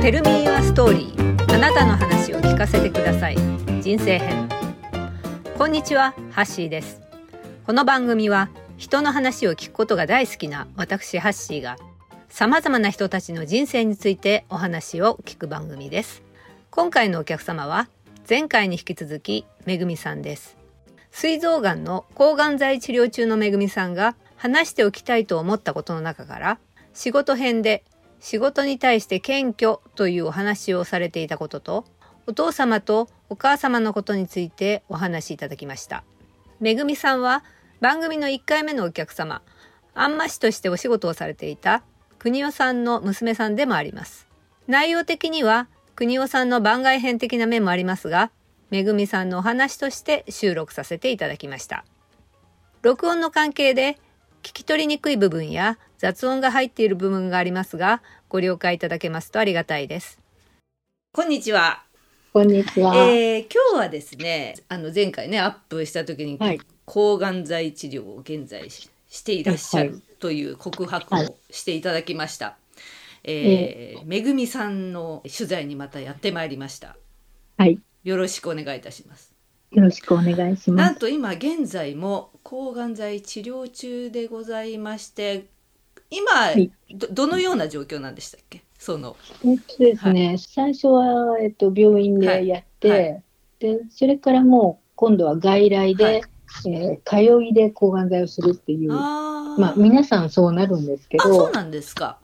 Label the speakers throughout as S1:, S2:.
S1: テルミーアストーリーあなたの話を聞かせてください。人生編。こんにちはハッシーです。この番組は人の話を聞くことが大好きな私ハッシーが様々な人たちの人生についてお話を聞く番組です。今回のお客様は前回に引き続きめぐみさんです。膵臓がんの抗がん剤治療中のめぐみさんが話しておきたいと思ったことの中から仕事編で仕事に対して謙虚というお話をされていたこととお父様とお母様のことについてお話しいただきました。めぐみさんは番組の1回目のお客様あんましとしてお仕事をされていた国尾さんの娘さんでもあります。内容的には国尾さんの番外編的な面もありますがめぐみさんのお話として収録させていただきました。録音の関係で聞き取りにくい部分や雑音が入っている部分がありますが、ご了解いただけますとありがたいです。こんにちは。
S2: こんにちは。
S1: えー、今日はですね、あの前回ねアップした時に、はい、抗がん剤治療を現在していらっしゃるという告白をしていただきました。はい、えー、めぐみさんの取材にまたやってまいりました。
S2: はい。
S1: よろしくお願いいたします。
S2: よろしくお願いします。
S1: なんと今現在も抗がん剤治療中でございまして、今、はい、どどのような状況なんでしたっけ？その。
S2: えっとですね、はい、最初は、えっと、病院でやって、はい、でそれからもう今度は外来で、はい、えー、通いで抗がん剤をするっていうまあ皆さんそうなるんですけど
S1: そうなんですか。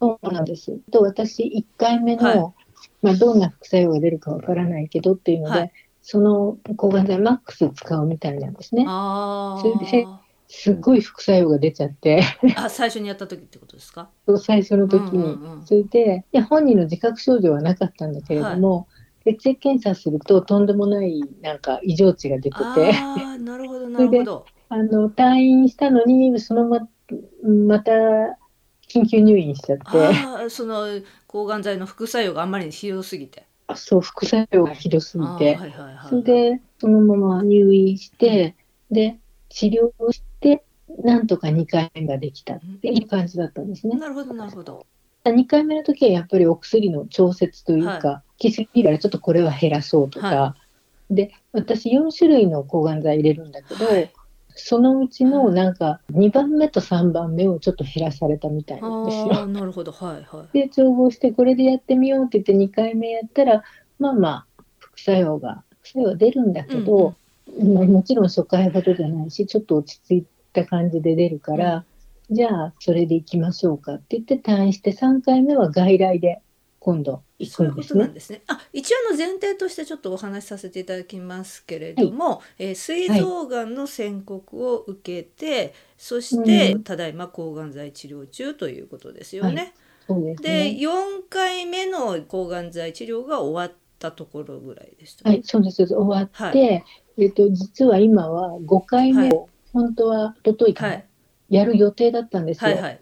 S2: そうなんです。と私1回目の、まあ、どんな副作用が出るかわからないけどっていうので、その抗がん剤マックス使うみたいなんですね。それですごい副作用が出ちゃって。
S1: あ最初にやった時ってことですか？
S2: 最初の時に、うんうんうん、それでいや本人の自覚症状はなかったんだけれども、はい、血液検査するととんでもないなんか異常値が出てて。
S1: あなるほど なるほど。
S2: あの退院したのにそのままた緊急入院しちゃって。
S1: その抗がん剤の副作用があんまりにひどすぎて
S2: そう副作用がひどすぎて、はいはいはい、それでそのまま入院して、で治療をしてなんとか2回目ができたっていう感じだったんですね。
S1: なるほどなるほど。
S2: 2回目の時はやっぱりお薬の調節というか、はい、きすぎらちょっとこれは減らそうとか、はい、で私4種類の抗がん剤入れるんだけど、はい、そのうちのなんか2番目と3番目をちょっと減らされたみたいなんですよ。
S1: なるほど、はいはい。
S2: で、調合してこれでやってみようって言って2回目やったら、まあまあ、副作用が、副作用は出るんだけど、うんうん、もちろん初回ほどじゃないし、ちょっと落ち着いた感じで出るから、うん、じゃあそれでいきましょうかって言って退院して3回目は外来で今度
S1: そういうことなんですね。あ、一応の前提としてちょっとお話しさせていただきますけれども、はい、えー、膵臓がんの宣告を受けて、はい、そして、うん、ただいま抗がん剤治療中ということですよね。
S2: はい、で、
S1: ね、4回目の抗がん剤治療が終わったところぐらいでした、
S2: ね、はい、そうです。終わって、えっと実は今は5回目を、本当は一昨日からやる予定だったんですよ。はいはい、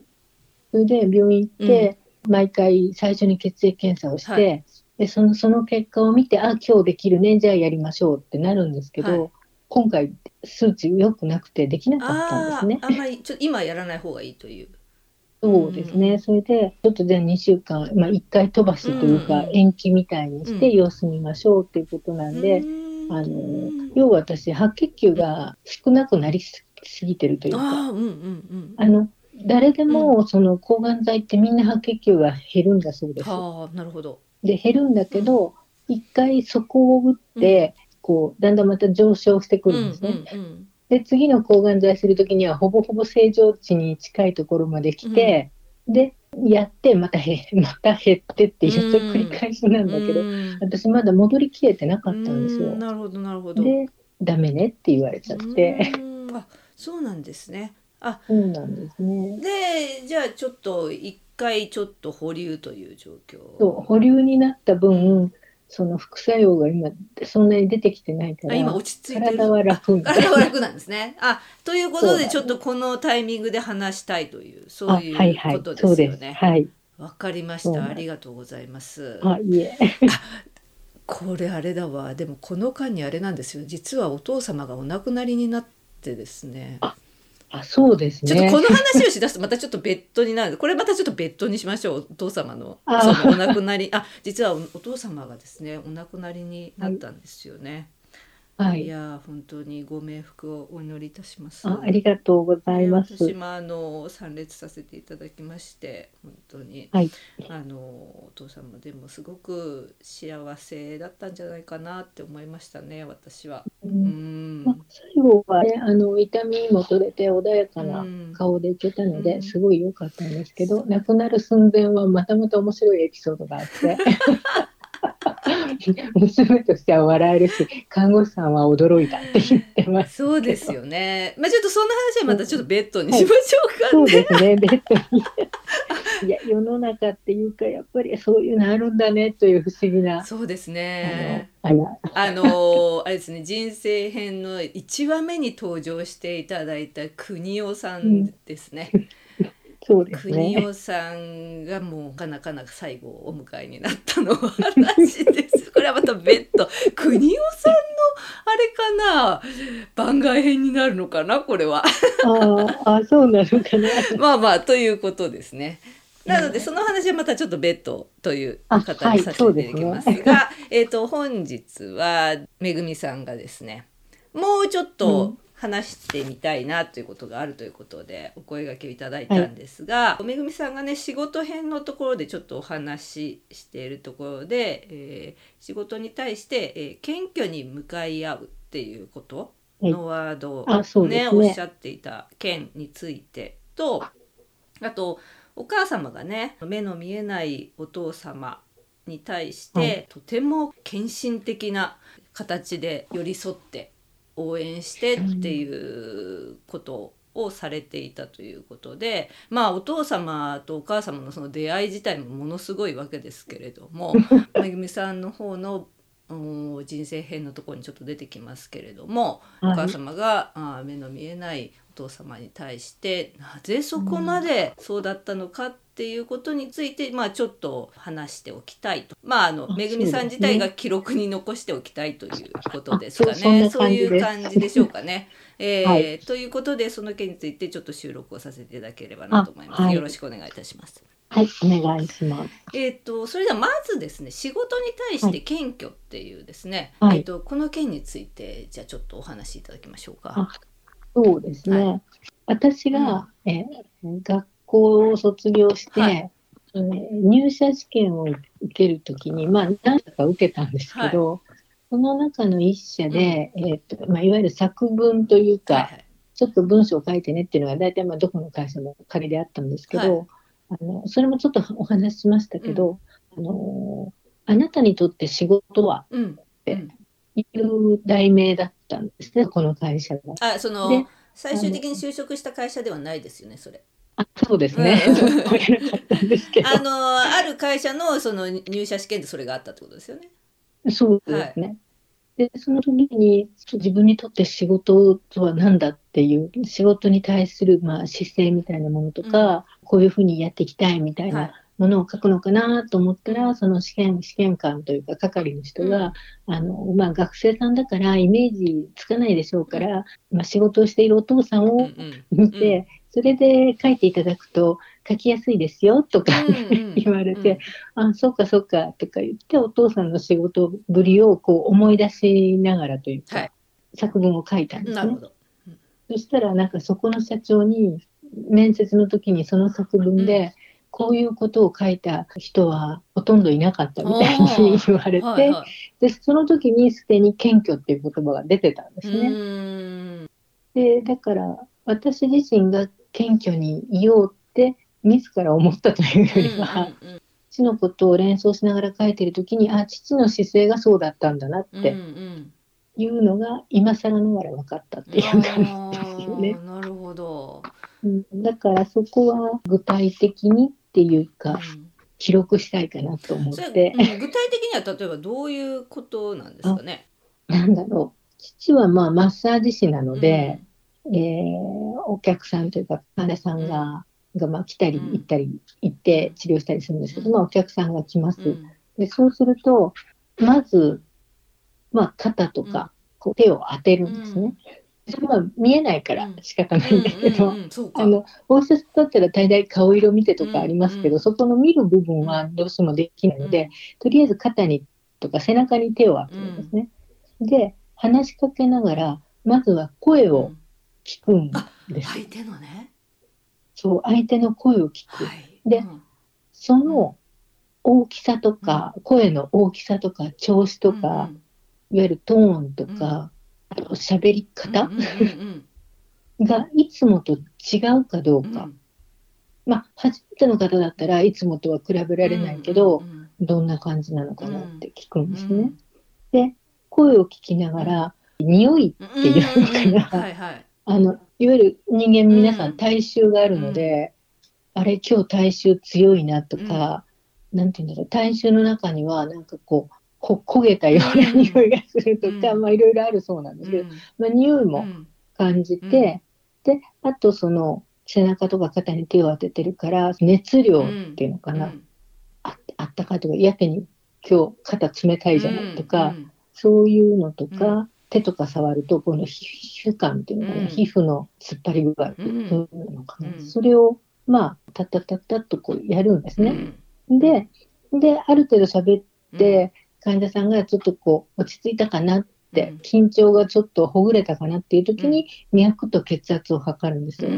S2: それで病院行って。うん毎回最初に血液検査をして、はい、でそのその結果を見てあ今日できるねじゃあやりましょうってなるんですけど、はい、今回数値良くなくてできなかったんですね。
S1: あんまりちょ今やらない方がいいという。
S2: そうですね、うん、それでちょっとじゃあ2週間、まあ、1回飛ばしというか、延期みたいにして様子見ましょうっていうことなんで、うん、あの要は私白血球が少なくなりすぎてるというか。あ、うんうん、あの誰でもその抗がん剤ってみんな白血球が減るんだそうです。
S1: はあ、なるほど。
S2: で減るんだけど、一、回そこを打って、こうだんだんまた上昇してくるんですね。で次の抗がん剤する時にはほぼほぼ正常値に近いところまで来て、でやってまたへ また減ってっていう繰り返しなんだけど、私まだ戻りきれてなかったんですよ。
S1: なるほどなるほど。
S2: でダメねって言われちゃって。
S1: あそうなんですね。あ
S2: そうなんですね。
S1: でじゃあちょっと一回ちょっと保留という状況。
S2: そう保留になった分その副作用が今そんなに出てきてないから
S1: 今落ち着いて
S2: 体は楽
S1: 体は楽なんですね。あということでちょっとこのタイミングで話したいというそういうことですよね。
S2: はい。
S1: わ、かりました。ありがとうございます。
S2: あいえ。
S1: これあれだわ。でもこの間にあれなんですよ。実はお父様がお亡くなりになってですね。
S2: ああそうですね。
S1: ちょっとこの話をしだすとまたちょっと別途になるこれまたちょっと別途にしましょうお父様のそのお亡くなりあ実はお父様がですねお亡くなりになったんですよね。はい、いや本当にご冥福をお祈りいたします。
S2: あありがとうございます。
S1: 私もあの参列させていただきまして本当に、
S2: はい、
S1: あのお父様でもすごく幸せだったんじゃないかなって思いましたね私は。うん、
S2: まあ、最後はねあの痛みも取れて穏やかな顔でいけたので、すごい良かったんですけど、亡くなる寸前はまたまた面白いエピソードがあって。娘としては笑えるし看護師さんは驚いたって言ってます。
S1: そうですよね。まあちょっとそんな話はまたちょっとベッドにしましょうかね、
S2: はい、そうですねベッドに。いや世の中っていうかやっぱりそういうのあるんだねという不思議な。
S1: そうですね。あのあの。あれですね人生編の1話目に登場していただいた国尾さんですね、うん
S2: そうですね。
S1: 国尾さんがもうなかなか最後お迎えになったの話です。これはまた別途国尾さんのあれかな番外編になるのかなこれは。
S2: ああそうなのかな。
S1: まあまあということですね。なのでその話はまたちょっと別途という方にさせていただきますが、はい、えっ、と本日はめぐみさんがですねもうちょっと話してみたいなということがあるということでお声がけをいただいたんですが、はい、めぐみさんがね仕事編のところでちょっとお話ししているところで、えー、仕事に対して、えー、謙虚に向かい合うっていうことのワードをね、ね。おっしゃっていた件についてとあとお母様がね目の見えないお父様に対して、はい、とても献身的な形で寄り添って応援してっていうことをされていたということでまあお父様とお母様のその出会い自体もものすごいわけですけれども めぐみさんの方の人生編のところにちょっと出てきますけれども、お母様があ目の見えないお父様に対してなぜそこまでそうだったのかっっていうことについて、まあ、ちょっと話しておきたいと。まあ、あの、めぐみさん自体が記録に残しておきたいということですかね。そういう感じでしょうかね。えーはい、ということで、その件についてちょっと収録をさせていただければなと思います。はい、よろしくお願いいたします。
S2: はい、お願いします。
S1: えっ、と、それではまずですね、仕事に対して謙虚っていうですね、はい、えっ、と、この件について、じゃあちょっとお話しいただきましょうか。
S2: そうですね。私が、うん、え学校を卒業して、はい、入社試験を受けるときに、まあ、何社か受けたんですけど、はい、その中の一社で、うん、えーとまあ、いわゆる作文というか、はいはい、ちょっと文章を書いてねっていうのが、大体まあどこの会社も仮であったんですけど、はい、あのそれもちょっとお話ししましたけど、うん、あのあなたにとって仕事は、うん、っていう題名だったん。ですね、この会社が。
S1: あその最終的に就職した会社ではないですよね、それ。
S2: あそうですね。
S1: あのある会社のその入社試験でそれがあったってことですよね。
S2: そうですね。はい、でその時に自分にとって仕事とは何だっていう仕事に対するまあ姿勢みたいなものとか、うん、こういうふうにやっていきたいみたいなものを書くのかなと思ったら、はい、その試験試験官というか係の人が、うん、あのまあ、学生さんだからイメージつかないでしょうから、まあ、仕事をしているお父さんを見て、それで書いていただくと書きやすいですよとか 言われて、うんうん、あ、そうかそうかとか言って、お父さんの仕事ぶりをこう思い出しながらというか、はい、作文を書いたんですね。そしたらなんかそこの社長に面接の時にその作文で、こういうことを書いた人はほとんどいなかったみたいに 言われて、はいはい、でその時にすでに謙虚っていう言葉が出てたんですね。でだから私自身が謙虚にいようって自ら思ったというよりは、うんうんうん、父のことを連想しながら書いてる時にあ父の姿勢がそうだったんだなっていうのが今更ながら分かったっていう感じですよね。
S1: なるほど、
S2: うん、だからそこは具体的にっていうか、うん、記録したいかなと思って、うん、具体
S1: 的には例えばどういうことなんですかね。
S2: なんだろう。父はまあマッサージ師なので、えー、お客さんというか患者さんが,、がまあ来たり行ったり行って治療したりするんですけど、まあ、お客さんが来ます。でそうするとまず、まあ、肩とかこう手を当てるんですね。まあ見えないから仕方ないんだけど、あの、お医者さん。だったら大体顔色見てとかありますけど、そこの見る部分はどうしてもできないので、とりあえず肩にとか背中に手を当てるんですね。で、話しかけながら、まずは声を
S1: うん
S2: 聞くんです。
S1: 相手のね。
S2: そう、相手の声を聞く。
S1: はい。
S2: で
S1: うん
S2: その大きさとか、声の大きさとか、調子とか、いわゆるトーンとか、あと喋り方
S1: うんうんうん
S2: がいつもと違うかどうか。
S1: うんうん
S2: まあ、初めての方だったらいつもとは比べられないけど、
S1: うんうん
S2: どんな感じなのかなって聞くんですね。
S1: うん
S2: で、声を聞きながら、匂い
S1: うん
S2: っていうのかな
S1: はいはい。
S2: あの、いわゆる人間皆さ
S1: うん。
S2: ん体臭があるので、あれ今日体臭強いなとか、なんていうんだろう、体臭の中にはなんかこう、こ焦げたような
S1: うん
S2: 匂いがするとか、
S1: うん。
S2: まあいろいろあるそうなんですけど、
S1: うん。
S2: まあ匂いも
S1: うん。
S2: 感じて、で、あとその背中とか肩に手を当ててるから、熱量っていうのかな、
S1: うん。
S2: ああったかいとか、やけに今日肩冷たいじゃないとか、
S1: うん。
S2: そういうのとか、
S1: う
S2: 手とか触ると、この皮膚感っていうのかな、
S1: うん。
S2: 皮膚の突っ張り具合って
S1: うん
S2: いうのかな、
S1: うん。
S2: それを、まあ、タッタッタッタッとこうやるんですね。
S1: うん。
S2: で、で、ある程度喋って、患者さんがちょっとこう、落ち着いたかなって、緊張がちょっとほぐれたかなっていう時に、脈と血圧を測るんですよ。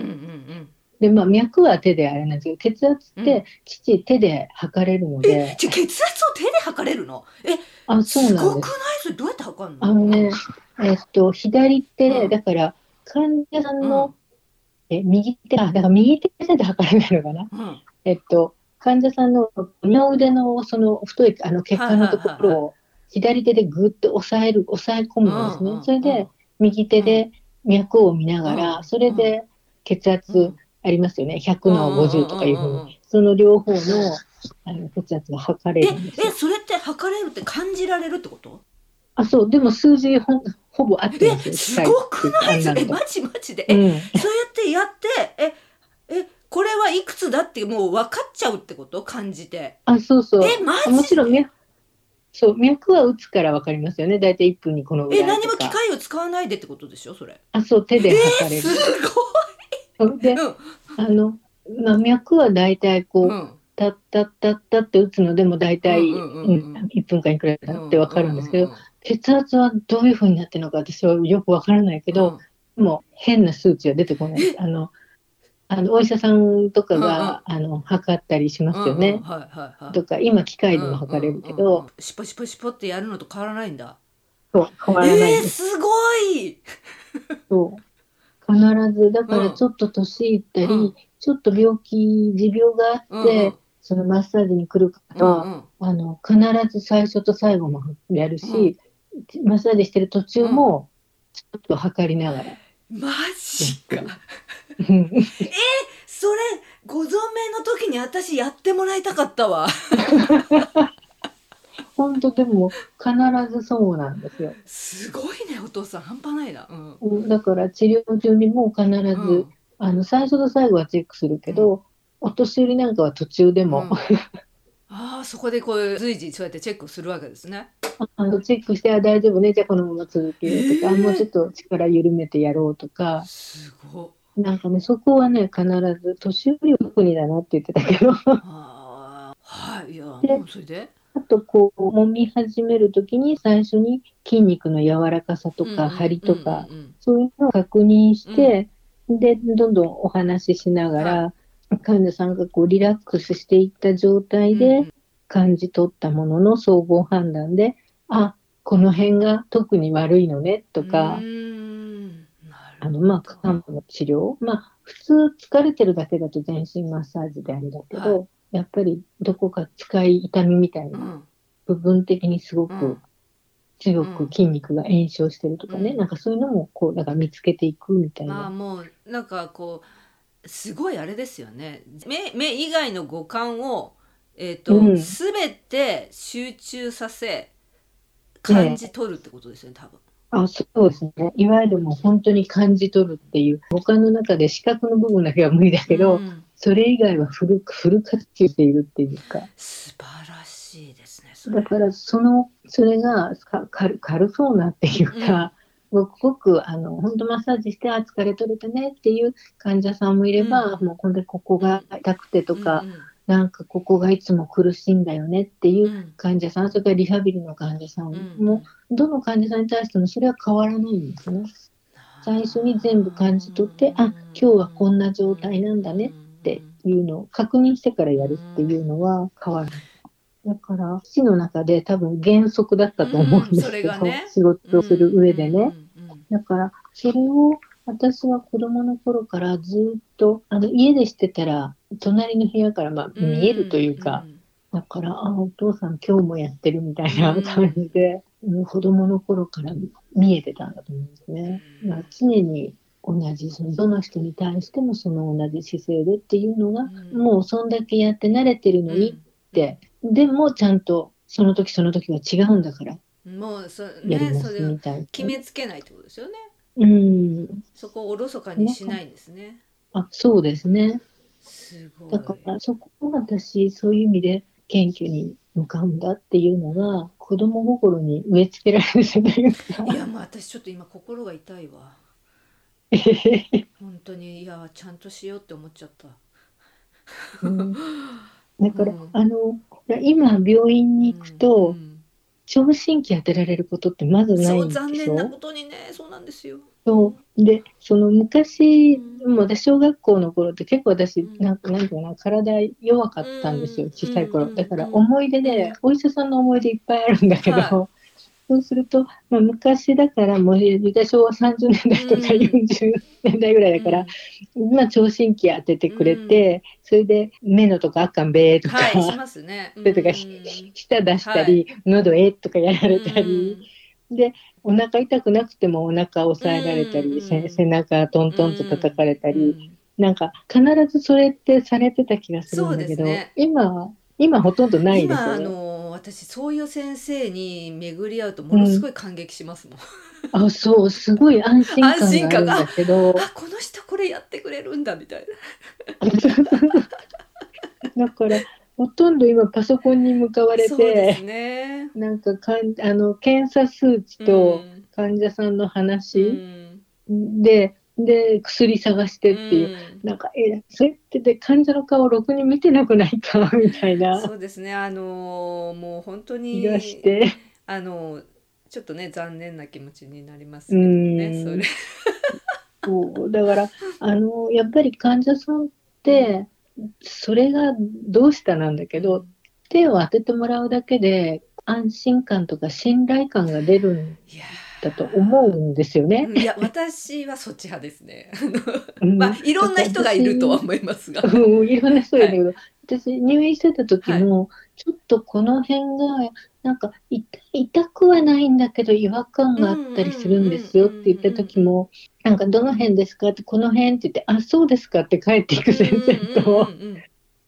S2: で、まあ、脈は手であれなんですけど、血圧って、父手で測れるの
S1: え
S2: で、
S1: 血圧を手で測れるの？え
S2: あ、そう
S1: す
S2: なんです。
S1: ごくない？それどうやって測るの？
S2: あのね、えっと、左手で、
S1: うん
S2: だから、患者さんの、
S1: うん
S2: え、右手、あ、だから右手で測れないのかな？
S1: うん
S2: えっと、患者さんの二の腕のその太いあの血管のところを左手でぐっと押さえる、押さえ込むんですね。
S1: うんうん
S2: それで、右手で脈を見ながら、
S1: うん
S2: それで血
S1: う
S2: 圧
S1: ん
S2: ありますよね。100の50とかいうふうに。
S1: に
S2: その両方のあの血圧が測れ
S1: え
S2: るんですよ
S1: え。それって測れるって感じられるってこと？
S2: あ、そう、でも数字ほほぼ合って
S1: え
S2: ますよ。
S1: すごくない？マジマジで？え
S2: うん。
S1: そうやってやってええこれはいくつだってもう分かっちゃうってこと？感じて。
S2: あ、そうそう。
S1: えマジ
S2: もちろん脈、そう、脈は打つからわかりますよね。だいたい1分にこのぐらい
S1: え。何も機械を使わないでってことでしょ？それ。
S2: あ、そう、手で
S1: え
S2: 測れる。
S1: す
S2: そうで、
S1: ごい
S2: あの、まあ、脈はだいたいこう、
S1: うん。うん
S2: タッタッタッタって打つのでもだいたい
S1: うんうんうんうん。
S2: 1分間いくらだってわかるんですけど、
S1: うう
S2: 血圧はどういうふうになってるのか私はよくわからないけ
S1: うんうん。
S2: ど、もう変な数値は出てこない。あの、あのお医者さんとかが、あの測ったりしますよね。
S1: はいはいはい。
S2: とか、今機械でも測れるけど。
S1: うん、シュポシュポシュポってやるのと変わらないんだ。
S2: そう、変わらない
S1: え
S2: す。
S1: すごい！
S2: そう。必ず、だからちょっと年いったり、
S1: うん。
S2: ちょっと病気、持病があって、
S1: うん
S2: そのマッサージに来る方は、あの、必ず最初と最後もやるし、マッサージしてる途中も、ちょっと測りながら。
S1: マジか。
S2: うん。
S1: それご存命の時に私やってもらいたかったわ。
S2: 本当でも、必ずそうなんですよ。
S1: すごいねお父さん半端ないな。うん。
S2: うんだから治療中にも必ず、
S1: うん。
S2: あの、最初と最後はチェックするけど、お年寄りなんかは途中でも、
S1: うん ああそこでこう随時そうやってチェックするわけですね。
S2: あのチェックして、あ、大丈夫ね、じゃあこのまま続けようとか、
S1: へー。
S2: あもうちょっと力緩めてやろうとか、
S1: すご
S2: なんかね、そこはね、必ず、年寄りは特にだなって言ってたけど、
S1: はいいやそれで？
S2: あと、こう、揉み始めるときに、最初に筋肉の柔らかさとか、張りとか、
S1: うんうん。うん。
S2: そういうのを確認して、で、どんどんお話ししながら、患者さんがこうリラックスしていった状態
S1: うん
S2: で感じ取ったものの総合判断で、あ、この辺が特に悪いのねとかあの、まあ、患部の治療。まあ、普通疲れてるだけだと全身マッサージであれだけど、
S1: は
S2: やっぱりどこか使い痛みみたいうな、
S1: ん。
S2: 部分的にすごく
S1: うん。
S2: 強く筋肉が炎症してるとかね、
S1: うん。
S2: なんかそういうのもこう、だから見つけていくみたいな。
S1: まあもうなんかこうすごいあれですよね。目目以外の五感をえっ、と、
S2: うん。
S1: 全て集中させ感じ取るってことですよね多分。
S2: あそうですね。いわゆるもう本当に感じ取るっていう、五感の中で視覚の部分だけは無理だけど、
S1: うん。
S2: それ以外はフルフル活用しているっていうか。
S1: 素晴らしいですね
S2: だからその、それがか軽軽そうなっていうか、ごくごく、あの、本当マッサージして、あ、疲れ取れたねっていう患者さんもいれば、うん、もう本当にここが痛くてとか、うんうん、なんかここがいつも苦しいんだよねっていう患者さん、それからリハビリの患者さんも、どの患者さんに対してもそれは変わらないんですね。最初に全部感じ取って、あ、今日はこんな状態なんだねっていうのを確認してからやるっていうのは変わらない。だから、父の中で多分原則だったと思うんですけど、うんね、仕事をする上でね。だから、それを私は子供の頃からずっと、あの、家でしてたら、隣の部屋からまあ見えるというか、だから、あ、お父さん今日もやってるみたいな感じで、うん、子供の頃から見えてたんだと思うんですね。まあ、常に同じ、そのどの人に対してもその同じ姿勢でっていうのが、もうそんだけやって慣れてるのにって、でもちゃんとその時その時は違うんだから。
S1: もうそ、ね、やりますみたい決めつけないってことですよね。
S2: うん。
S1: そこをおろそかにしないですね。
S2: あ、そうですね。
S1: すごい。
S2: だからそこを私、そういう意味で謙虚に向かうんだっていうのが、子供心に植え付けられるじゃないですか。
S1: いや、もう私ちょっと今心が痛いわ。本当に、いや、ちゃんとしようって思っちゃった。
S2: うんだから、うん、あの今病院に行くと、うん、聴診器当てられることってまずないんですよ。
S1: 残念なことにね。そうなんですよ。
S2: そう。でその昔、うん、も私小学校の頃って結構私なんかなんかな体弱かったんですよ小さい頃。だから思い出で、お医者さんの思い出いっぱいあるんだけど、はいそうすると、まあ、昔だからもう昭和30年代とか40年代ぐらいだから、うん、まあ聴診器当ててくれて、うん、それで目のとかあっかんべーとか、
S1: はい、しますね。
S2: それとか舌出したり、はい、喉えとかやられたり、でお腹痛くなくてもお腹押さえられたり、背中トントンと叩かれたり、なんか必ずそれってされてた気がするんだけど、ね、今今ほとんどないですよね。
S1: 私そういう先生に巡り合うとものすごい感激しますもん。
S2: うん、あそうすごい安心感があるんだけど。
S1: あこの人これやってくれるんだみたい
S2: な。だからほとんど今パソコンに向かわれて、
S1: ね、
S2: なんかかんあの検査数値と患者さんの話で、で、薬探してっていう、うん、なんか、え、それってで患者の顔をろくに見てなくないか みたいな。
S1: そうですね、あのー、もう本当に。
S2: がして。
S1: あのちょっとね、残念な気持ちになりますけどね、それ。
S2: そうだから、あのやっぱり患者さんって、それがどうしたなんだけど、手を当ててもらうだけで安心感とか信頼感が出るんだと思うんですよね。
S1: いや私はそっち派ですね。まあいろんな人がいるとは思いますが。
S2: うん、いろんな人がいるけど、はい、私入院してた時も、はい、ちょっとこの辺がなんか痛くはないんだけど違和感があったりするんですよって言った時も、なんかどの辺ですかってこの辺って言って、あ、そうですかって帰っていく先生と、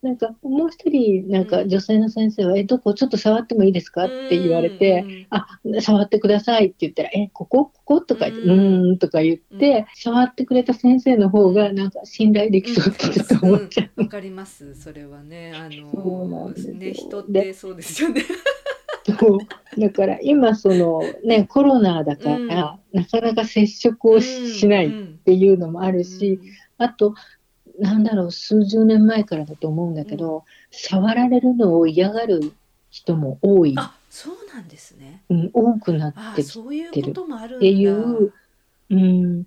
S2: なんかもう一人なんか女性の先生は「えどこ？ちょっと触ってもいいですか?」って言われて「あ触ってください」って言ったら「えここ？ここ?」とか言って「うん」とか言って触ってくれた先生の方がなんか信頼できそうってちょっと思っちゃう。
S1: わ、かりますそれはね。あのね人ってそうですよね。
S2: だから今そのねコロナだから、うん、なかなか接触をしないっていうのもあるし、あとなんだろう、数十年前からだと思うんだけど、うん、触られるのを嫌がる人も多い。
S1: あ、そうなんですね。
S2: うん、多くなってきてるっていう。うん。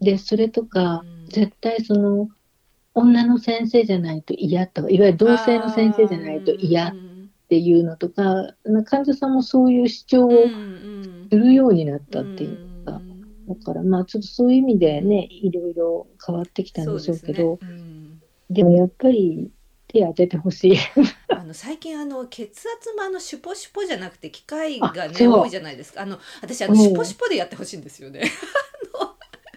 S2: で、それとか、うん、絶対その、女の先生じゃないと嫌とか、いわゆる同性の先生じゃないと嫌っていうのとか、患者さんもそういう主張をするようになったっていうか、だからまあちょっとそういう意味でね、いろいろ変わってきたんでしょうけど、でねうん、でもやっぱり手当ててほしい。
S1: あの最近あの血圧もあのシュポシュポじゃなくて機械がね多いじゃないですか。あの私あのシュポシュポでやってほしいんですよね。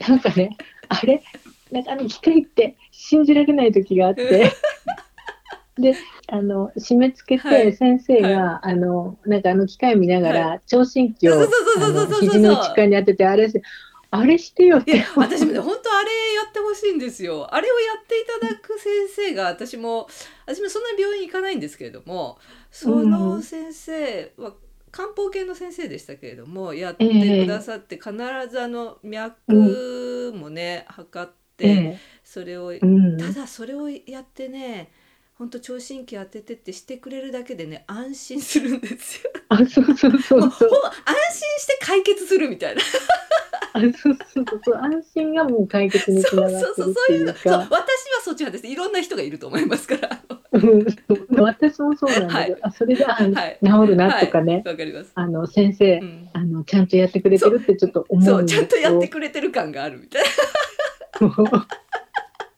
S2: なんかね、あれ？なんかあの機械って信じられない時があって。であの締め付けて先生が、はい、あのなんかあの機械見ながら、聴診器を肘の内側に当ててあれあれしてよって。
S1: 私もね本当あれやってほしいんですよ。あれをやっていただく先生が私も私もそんな病院行かないんですけれどもその先生は漢方系の先生でしたけれどもやってくださって、必ずあの脈もね、測って、それを、ただそれをやってね本当聴診器当ててってしてくれるだけでね安心するんですよ。
S2: あそうそうそうそう。安心
S1: して解決するみたいな。
S2: あそうそうそう安心がもう解決につながってるっていうか。そうそうそういうの。そう私は
S1: そっち派です。いろんな人がいると思いますから。
S2: 私もそうなんだけど、はい、あそれで、はい、治るなとかね、
S1: はい、かります
S2: あの先生、うん、あのちゃんとやってくれてるってちょっと思
S1: うそうちゃんとやってくれてる感があるみたいな。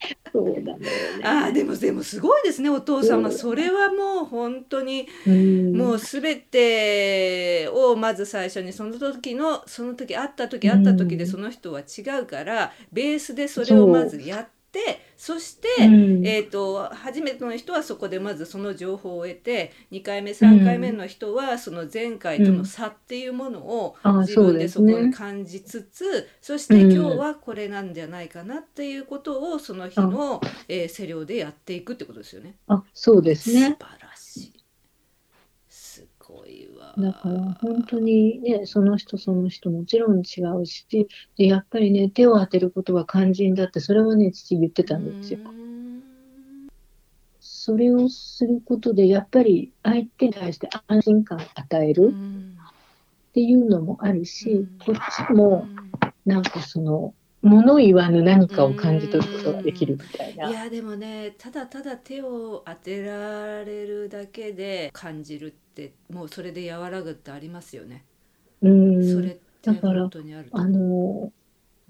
S2: そうだね。
S1: ああでもでもすごいですねお父様、それはもう本当に、もうすべてをまず最初にその時のその時会った時会った時でその人は違うから、ベースでそれをまずやって。そして、うん、えーと、初めての人はそこでまずその情報を得て2回目3回目の人はその前回との差っていうものを自分でそこに感じつつ、うんそね、そして今日はこれなんじゃないかなっていうことをその日の、えー、セリオでやっていくってことですよね。
S2: あそうですね
S1: 素晴。
S2: だから本当にね、その人その人もちろん違うし、でやっぱりね、手を当てることは肝心だって、それはね、父言ってたんですよ。それをすることで、やっぱり相手に対して安心感を与えるっていうのもあるし、こっちもなんかその、物言わぬ何かを感じ取ることができるみたいな。
S1: いやでもねただただ手を当てられるだけで感じるってもうそれで和らぐってありますよね。
S2: うん
S1: それって本当にある
S2: あの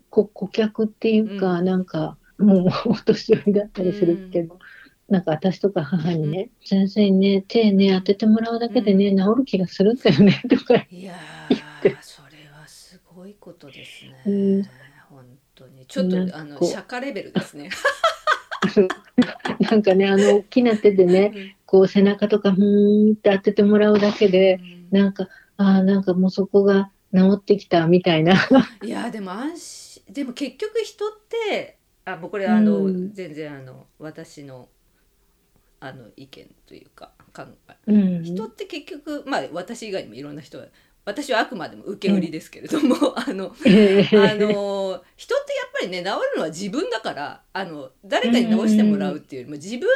S2: 顧客っていうか、うん、なんかもうお年寄りだったりするけど。なんか私とか母にね、うん、先生にね、手ね、当ててもらうだけでね、うん、治る気がするんだよね、とか
S1: いやそれはすごいことですね。うん当にちょっとあの釈迦レベルですね。
S2: なんかねあの大きな手でね、うん、こう背中とかふーんって当ててもらうだけで、うん、なんかああなんかもうそこが治ってきたみたいな。
S1: いやでも安心でも結局人ってあもうこれあの、うん、全然あの私のあの意見というか考え、うん、人って結局まあ私以外にもいろんな人が私はあくまでも受け売りですけれども、うん、あの、あの人ってやっぱりね治るのは自分だからあの誰かに治してもらうっていうよりも自分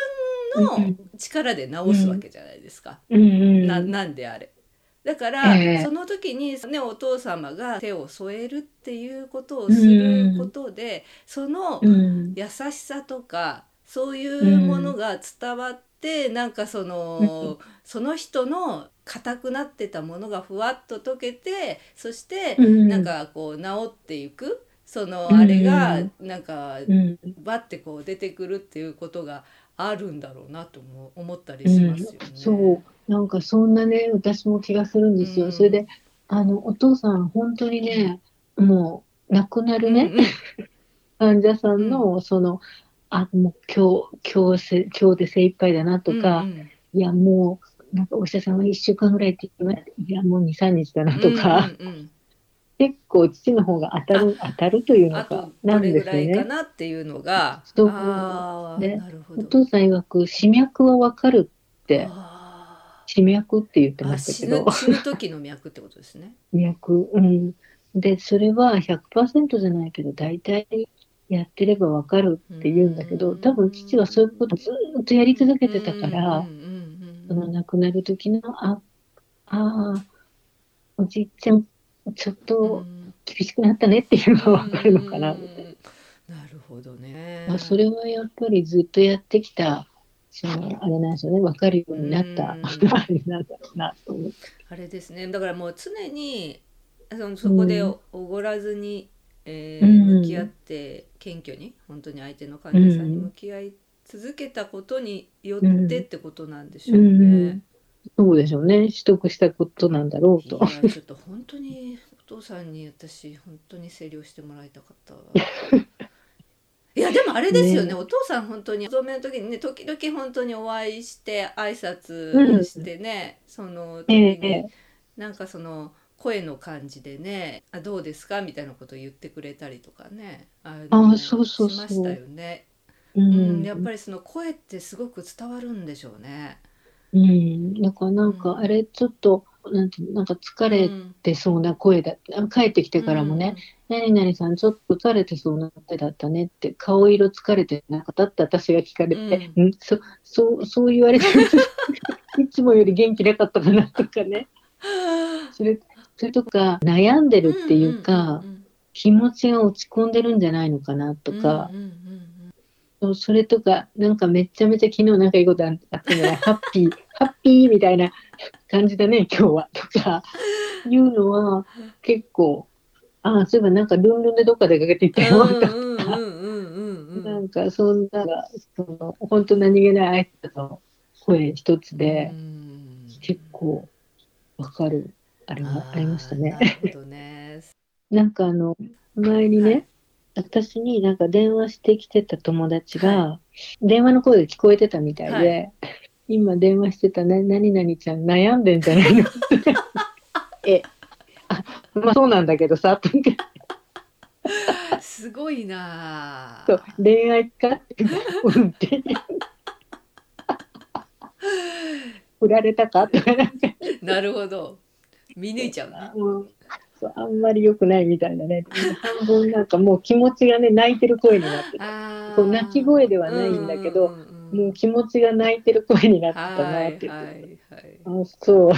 S1: の力で治すわけじゃないですか、うん、ななんであれ。だから、えー、その時に、ね、お父様が手を添えるっていうことをすることで、うん、その優しさとかそういうものが伝わって、うん、なんかその、その人の硬くなってたものがふわっと溶けてそしてなんかこう治っていく。そのあれがなんかバッてこう出てくるっていうことがあるんだろうなと思ったりしますよね。
S2: うん、そう。なんかそんなね私も気がするんですよ。うん、それであのお父さん本当にねもう亡くなるね、うんうん、患者さんのその、あもう今日今日せ今日で精一杯だなとか、うんうん、いやもうなんかお医者さんは1週間ぐらいって言っていやもう23日だなとか、うんうんうん、結構父の方が当たる当たるというのか
S1: なんですね。かなっていうのが。
S2: そう。でお父さん曰く死脈はわかるって。死脈って言ってましたけど。
S1: 死ぬ時の脈ってことですね。
S2: 脈うん。でそれは100%じゃないけど大体やってればわかるって言うんだけど多分父はそういうことずっとやり続けてたから。その亡くなる時の、あ、ああ、おじいちゃん、ちょっと厳しくなったねっていうのがわかるのかな、みたい
S1: な。なるほどね。
S2: まあ、それはやっぱりずっとやってきた、その、あれなんですよね、分かるようになった、あれなんだろうなと思って。
S1: あれですね、だからもう常に、そのそこでおごらずに、えー、向き合って謙虚に本当に相手の患者さんに向き合い続けたことによってってことなんでしょうね。うんうん、
S2: そうでしょうね。取得したことなんだろうと。
S1: いやちょっと本当にお父さんに私本当に整理をしてもらいたかった。いや でもあれですよね、ね、お父さん本当におめの時にね時々本当にお会いして挨拶してね、うん、その時に、えー、なんかその声の感じでね「あどうですか?」みたいなことを言ってくれたりとかね。
S2: ああそうそう
S1: しましたよね。うん、やっぱりその声ってすごく伝わるんでしょうね。
S2: うん、だからなんかあれちょっとなんてなんか疲れてそうな声だ、うん、帰ってきてからもね、うん、何々さんちょっと疲れてそうな声だったねって、顔色疲れてなかったって私が聞かれて、うん、そそうそう言われて、いつもより元気なかったかなとかね。それそれとか悩んでるっていうか、気持ちが落ち込んでるんじゃないのかなとか、それとか、なんかめちゃめちゃ昨日なんかいいことあったんじゃないハッピー、ハッピーみたいな 感じだね、今日は。とか、いうのは結構、ああ、そういえばなんかルンルンでどっか出かけていったよ。とか、なんかそんな、その本当何気ない挨拶の声一つで、結構わかる、あれはありましたね。なね。なんかあの、前にね、はい。私になんか電話してきてた友達が、はい、電話の声で聞こえてたみたいで、はい、今電話してたね、何々ちゃん悩んでんじゃないの？え、あ、まあそうなんだけどさ、
S1: すごいな。
S2: そう、恋愛かうん。って。振られたか？とか。
S1: なるほど。見抜いちゃうな。うん。
S2: あんまり良くないみたいなね。半分なんかもう気持ちがね泣いてる声になってた。こう泣き声ではないんだけど、うんうんうん、もう気持ちが泣いてる声になってたなってはいはいはい、あそう。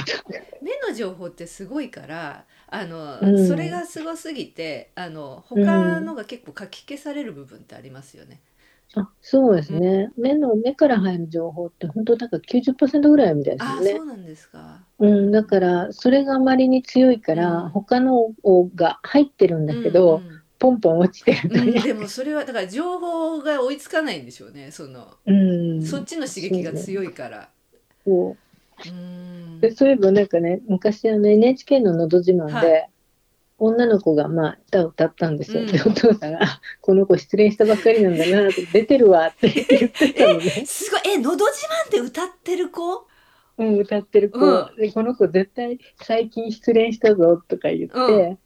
S1: 目の情報ってすごいからあの、うん、それがすごすぎてあの他のが結構書き消される部分ってありますよね。
S2: あそうですね、うん、目の目から入る情報って本当だから90%ぐらいみたいですよね。
S1: そうなんですか。
S2: うん、だからそれがあまりに強いから、うん、他のが入ってるんだけど、うんうん、ポンポン落ちてるう、
S1: うん、でもそれはだから情報が追いつかないんでしょうねその、うん、そっちの刺激が強いから。そう、
S2: うん、でそういえばなんかね昔あの NHK の「のど自慢で」はい女の子がまあ歌を歌ったんですよ。うん、でお父さんが「この子失恋したばっかりなんだな」って「出てるわ」って言ってたのね。
S1: すごい。えのど自慢で歌ってる子？
S2: うん、歌ってる子、うん、でこの子絶対最近失恋したぞとか言って、うん、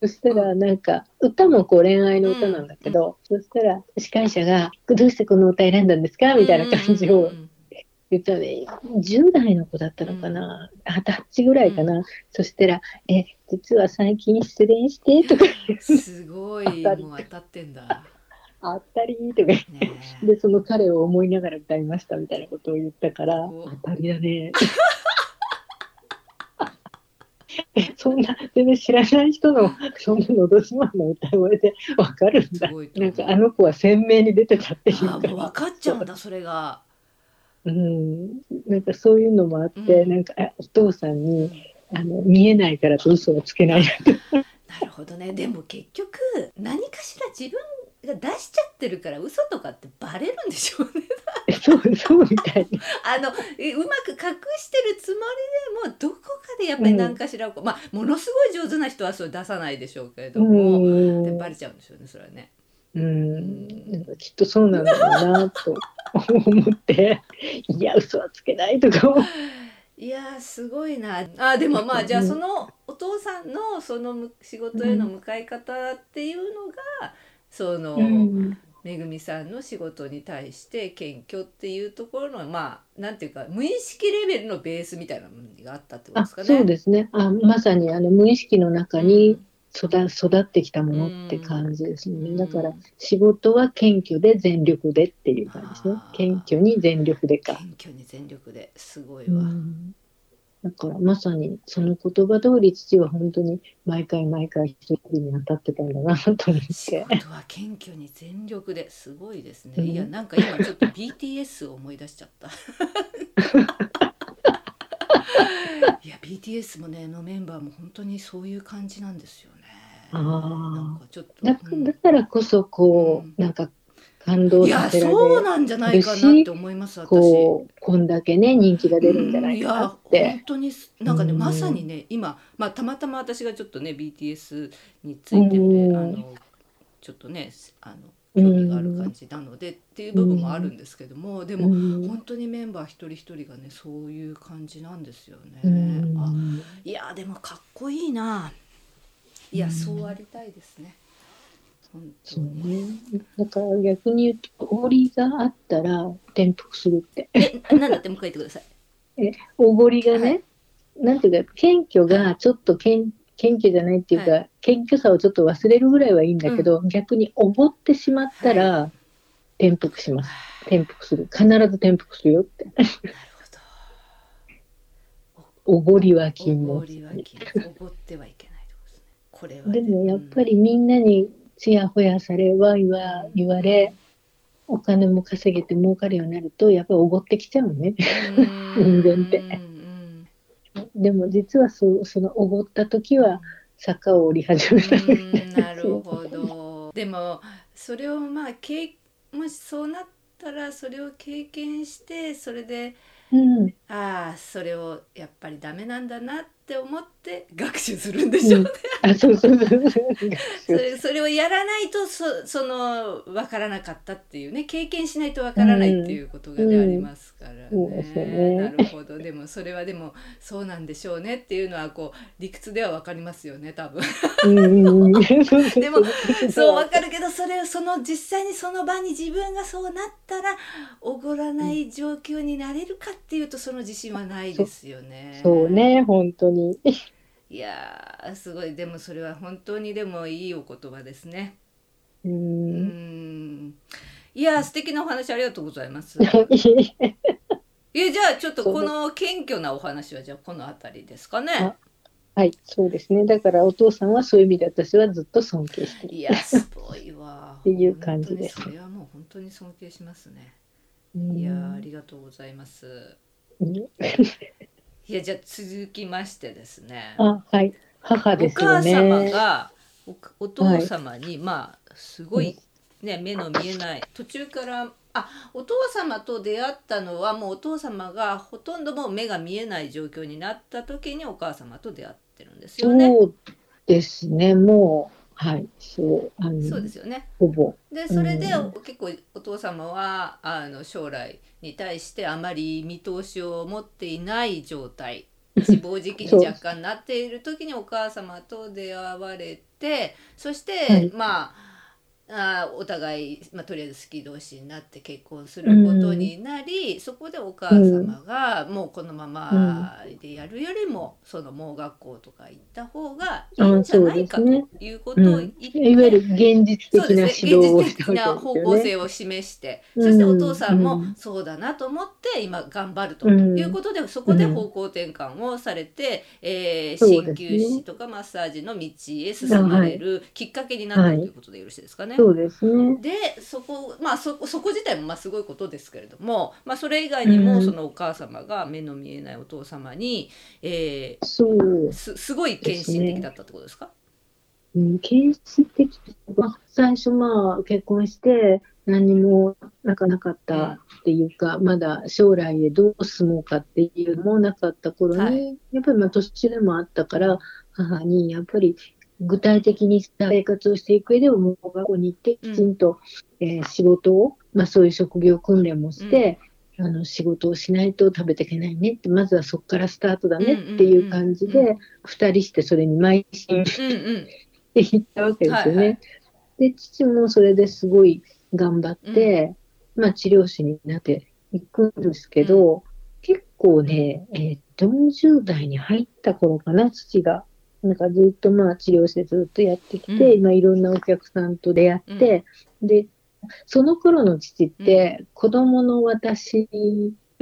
S2: そしたらなんか歌もこう恋愛の歌なんだけど、そしたら司会者が「どうしてこの歌選んだんですか?」みたいな感じを言ったらね、10代の子だったのかな、二十歳ぐらいかな、そしたら「え実は最近失恋して」とか。
S1: すごい。もう当たってんだ。
S2: あったりとか。言って、ね、でその彼を思いながら歌いましたみたいなことを言ったから当たりだね。そんな全然知らない人のそんなのど自慢の歌声で分かるんだ。なんかあの子は鮮明に出てたっていうか。
S1: 分かっちゃうんだそれが
S2: うん、なんかそういうのもあって、うん、なんかお父さんにあの見えないからと嘘をつけない。な
S1: るほどね。でも結局何かしら自分が出しちゃってるから嘘とかってバレるんでしょうね。
S2: そうそうみたい。
S1: あのうまく隠してるつもりでもどこかでやっぱり何かしら、うん、まあものすごい上手な人はそれ出さないでしょうけれども、でバレちゃうんでしょうねそれはね。
S2: うんきっとそうなんだろうなと思っていや嘘はつけないとか
S1: いやすごいな。あでもまあじゃあそのお父さんのその仕事への向かい方っていうのが、その、うん、めぐみさんの仕事に対して謙虚っていうところのまあなんていうか無意識レベルのベースみたいなものがあったってことですかね。
S2: そうですね。あまさにあの無意識の中に育育ってきたものって感じですね、うん、だから仕事は謙虚で全力でっていう感じですね。謙虚に全力でか。
S1: 謙虚に全力で。すごいわ、うん。
S2: だからまさにその言葉通り父は本当に毎回毎回一人に当たってたんだなと思って。仕
S1: 事は謙虚に全力で。すごいですね。うん、いやなんか今ちょっと BTS を思い出しちゃった。いや BTS もねのメンバーも本当にそういう感じなんですよね。あ
S2: なんかちょっとだ,、だからこそこう、うん、なんか感動
S1: させられるそうなんじゃないかなって思います私。こ
S2: うこんだけね人気が出るんじゃないかなって、うん、いや
S1: 本当になんかね、まさにね今、まあ、たまたま私がちょっとね BTS についてね、あのちょっとねあの興味がある感じなので、っていう部分もあるんですけども、でも、本当にメンバー一人一人がねそういう感じなんですよね。あいやでもかっこいいないや、そうありたいですね。
S2: 本当に。ね、だから逆に言うと、おごりがあったら転覆するって。
S1: え、なんだってもう一回言ってください。
S2: え、おごりがね、なんていうか、謙虚がちょっと謙謙虚じゃないっていうか、はい、謙虚さをちょっと忘れるぐらいはいいんだけど、うん、逆におごってしまったら、はい、転覆します。転覆する。必ず転覆するよって。なるほど。おごりは禁
S1: 物。おごりは禁物。おごってはいけない。これは、
S2: ね、でもやっぱりみんなにちやほやされ、わいわ言われ、お金も稼げて儲かるようになると、やっぱりおごってきちゃうね。人間って。でも実はそそのおごった時は坂を降り始めた
S1: なるほど。でもそれをまあもしそうなったらそれを経験してそれで、うん、ああそれをやっぱりダメなんだなって思って学習するんでしょうね。
S2: あそうそうそう。
S1: それそれをやらないとそその分からなかったっていうね。経験しないと分からないっていうことがありますからね。ね。なるほど。でもそれはでもそうなんでしょうねっていうのはこう理屈では分かりますよね多分。でもそう分かるけどそれをその実際にその場に自分がそうなったらおごらない状況になれるかっていうとその自信はないですよね。
S2: そうね本当にに。
S1: いやすごいでもそれは本当にでもいいお言葉ですね。う
S2: ん
S1: いや素敵なお話ありがとうございます。いやじゃあちょっとこの謙虚なお話はじゃあこの辺りですかね。
S2: はいそうですねだからお父さんはそういう意味で私はずっと尊敬してる。
S1: いやすごいわ。
S2: っていう感じです。
S1: それはもう本当に尊敬しますね。いやありがとうございます。いやじゃあ続きましてですね。
S2: あはい母ですよ
S1: ね。お母様がおお父様に、はい、まあすごいね目の見えない途中からあお父様と出会ったのはもうお父様がほとんどもう目が見えない状況になった時にお母様と出会ってるんですよね。
S2: そうですねもうはい、
S1: そうあのそうですよね。
S2: ほぼ。
S1: でそれで、うん、結構お父様はあの将来に対してあまり見通しを持っていない状態。死亡時期に若干なっている時にお母様と出会われてそして、はい、まああお互い、まあ、とりあえず好き同士になって結婚することになり、うん、そこでお母様が、もうこのままでやるよりも、その盲学校とか行った方がいいんじゃないかということを言って、
S2: いわゆる現実的な指導
S1: を、現実的な方向性を示して、そしてお父さんもそうだなと思って今頑張るということで、そこで方向転換をされて、えー、鍼灸師とかマッサージの道へ進まれるきっかけになったということでよろしいですかね。
S2: そうですね。
S1: でそこまあそそこ自体もまあすごいことですけれども、まあ、それ以外にもそのお母様が目の見えないお父様に、えー、
S2: そう
S1: すすごい献身的だったってことですか、
S2: うん、献身的、まあ、最初まあ結婚して何もなかなかったっていうか、うん、まだ将来へどう住もうかっていうのもなかった頃に、はい、やっぱりまあ年でもあったから母にやっぱり具体的に生活をしていく上でも、もう学校に行って、きちんと、うん、えー、仕事を、まあそういう職業訓練もして、うん、あの、仕事をしないと食べていけないねって、まずはそこからスタートだねっていう感じで、二人してそれに邁進していったわけですよね。で、父もそれですごい頑張って、うん、まあ治療師になっていくんですけど、結構ね、えー、40代に入った頃かな、父が。なんかずっとまあ治療してずっとやってきて、うん、まあいろんなお客さんと出会って、うん、で、その頃の父って、子供の私、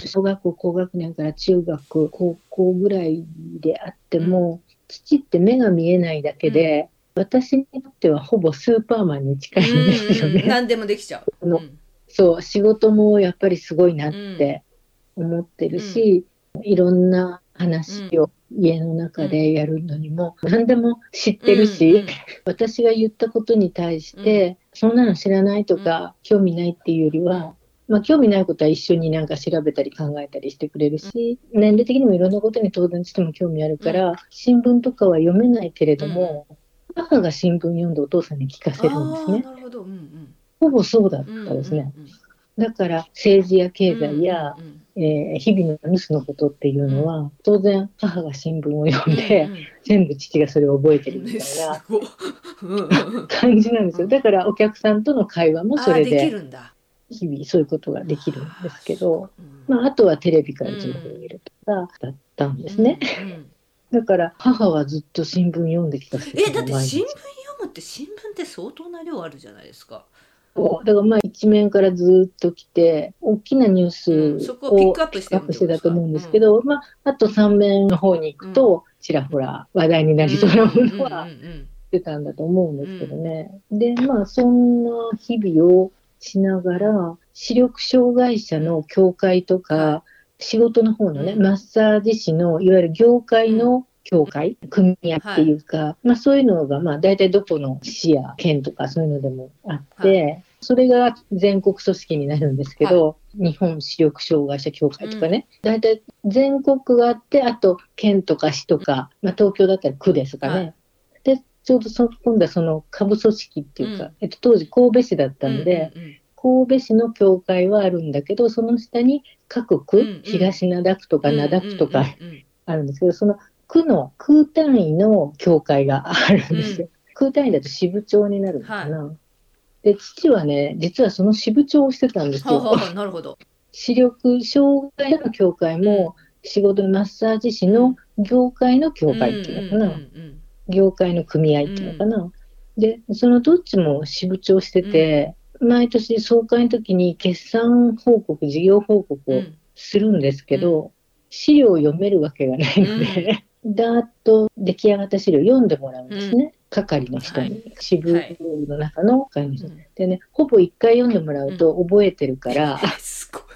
S2: 小学校高学年から中学、高校ぐらいであっても、父って目が見えないだけで、私にとってはほぼスーパーマンに近いんですよね。
S1: 何でもできちゃう。
S2: のそう、仕事もやっぱりすごいなって思ってるし、いろんな話を家の中でやるのにも、何でも知ってるし、私が言ったことに対して、そんなの知らないとか、興味ないっていうよりは、まあ、興味ないことは一緒になんか調べたり考えたりしてくれるし、年齢的にもいろんなことに当然しても興味あるから、新聞とかは読めないけれども、母が新聞読んでお父さんに聞かせるんですね。ほぼそうだったですね。だから政治や経済や、えー、日々のニュースのことっていうのは、当然母が新聞を読んで、うんうん、全部父がそれを覚えてるみたいな感じなんですよ。だからお客さんとの会話もそれで。日々そういうことができるんですけど、まあ、あとはテレビから情報を入れるとかだったんですね。だから母はずっと新聞読んできた
S1: えだって新聞読むって新聞って相当な量あるじゃないですか。
S2: だからまあ一面からずっと来て大きなニュースをピックアップしてたと思うんですけど、まあ、あと3面の方に行くと、ちらほら話題になりそうなものは出たんだと思うんですけどね。でまあそんな日々をしながら視力障害者の協会とか、仕事の方のね、マッサージ師のいわゆる業界の協会、組合っていうか、はい、まあそういうのが、まあ大体どこの市や県とかそういうのでもあって、はい、それが全国組織になるんですけど、はい、日本視力障害者協会とかね、うん、大体全国があって、あと県とか市とか、まあ東京だったら区ですかね。で、ちょうどそ今度はその下部組織っていうか、うん、えっと、当時神戸市だったんで、うんうんうん神戸市の協会はあるんだけど、その下に各区、うんうん、東灘区とか灘区とかあるんですけど、その区の区単位の協会があるんですよ。うん、区単位だと支部長になるのかな。はい、で、父はね、実はその支部長をしてたんですよ。は
S1: はなるほど。
S2: 視力障害者の協会も、仕事マッサージ師の業界の協会っていうのかな。業界の組合っていうのかな。で、そのどっちも支部長してて、毎年総会の時に決算報告、事業報告をするんですけど、資料を読めるわけがないので、だーっと出来上がった資料を読んでもらうんですね。係の人に、はい、支部の中の会の人、はい、でね、ほぼ一回読んでもらうと覚えてるから、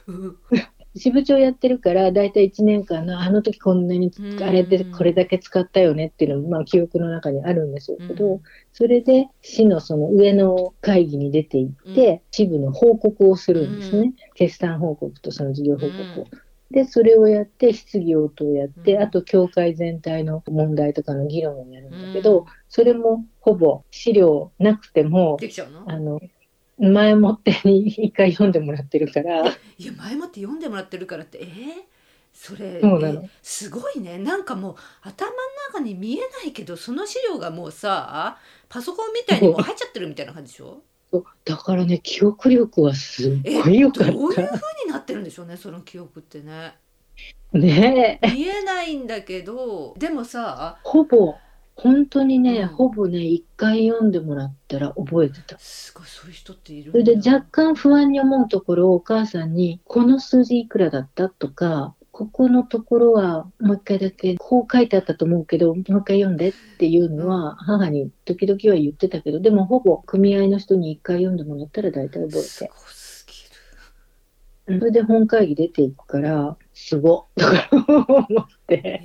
S2: 支部長やってるから、だいたい1年間のあの時こんなに、あれでこれだけ使ったよねっていうのも、まあ記憶の中にあるんですけど、それで市のその上の会議に出ていって、支部の報告をするんですね。決算報告とその事業報告を。で、それをやって、質疑応答をやって、あと、協会全体の問題とかの議論をやるんだけど、それもほぼ資料なくても、あの、前もってに一回読んでもらってるから。
S1: いや、前もって読んでもらってるからって、えー、それすごいね。なんかもう頭の中に見えないけどその資料がもうさパソコンみたいにもう入っちゃってるみたいな感じでしょ？
S2: だからね記憶力はすごいよかった。
S1: どういう風になってるんでしょうねその記憶ってね。
S2: ね
S1: 見えないんだけどでもさ
S2: ほぼ本当にね、うん、ほぼね一回読んでもらったら覚えてた
S1: すごいそういう人っている
S2: それで若干不安に思うところをお母さんに「この数字いくらだった?」とかここのところはもう一回だけこう書いてあったと思うけどもう一回読んでっていうのは母に時々は言ってたけどでもほぼ組合の人に一回読んでもらったら大体覚えて。それで本会議出ていくからすごっ。とか思って。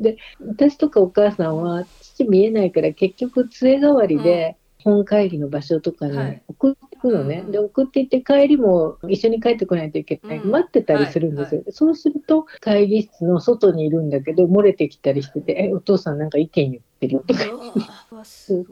S2: で私とかお母さんは父見えないから結局杖代わりで本会議の場所とかに送ってくのね、はい、で送っていって帰りも一緒に帰ってこないといけない、うん、待ってたりするんですよ、はいはい、そうすると会議室の外にいるんだけど漏れてきたりしてて「えお父さんなんか意見言ってるよ」とか。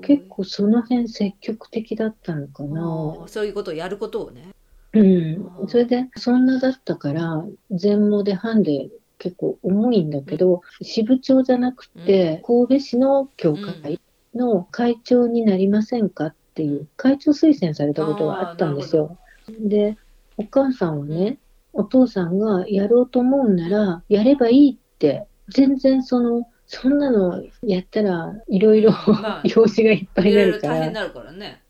S2: 結構その辺積極的だったのかな。
S1: そういうことをやることをね。
S2: うん、それでそんなだったから全盲でハンデ結構重いんだけど、支部長じゃなくて、神戸市の協会の会長になりませんかっていう会長推薦されたことがあったんですよ。で、お母さんはね、お父さんがやろうと思うならやればいいって、全然その、そんなのやったらいろいろ 用事がいっぱいになるから。
S1: 大変になるからね。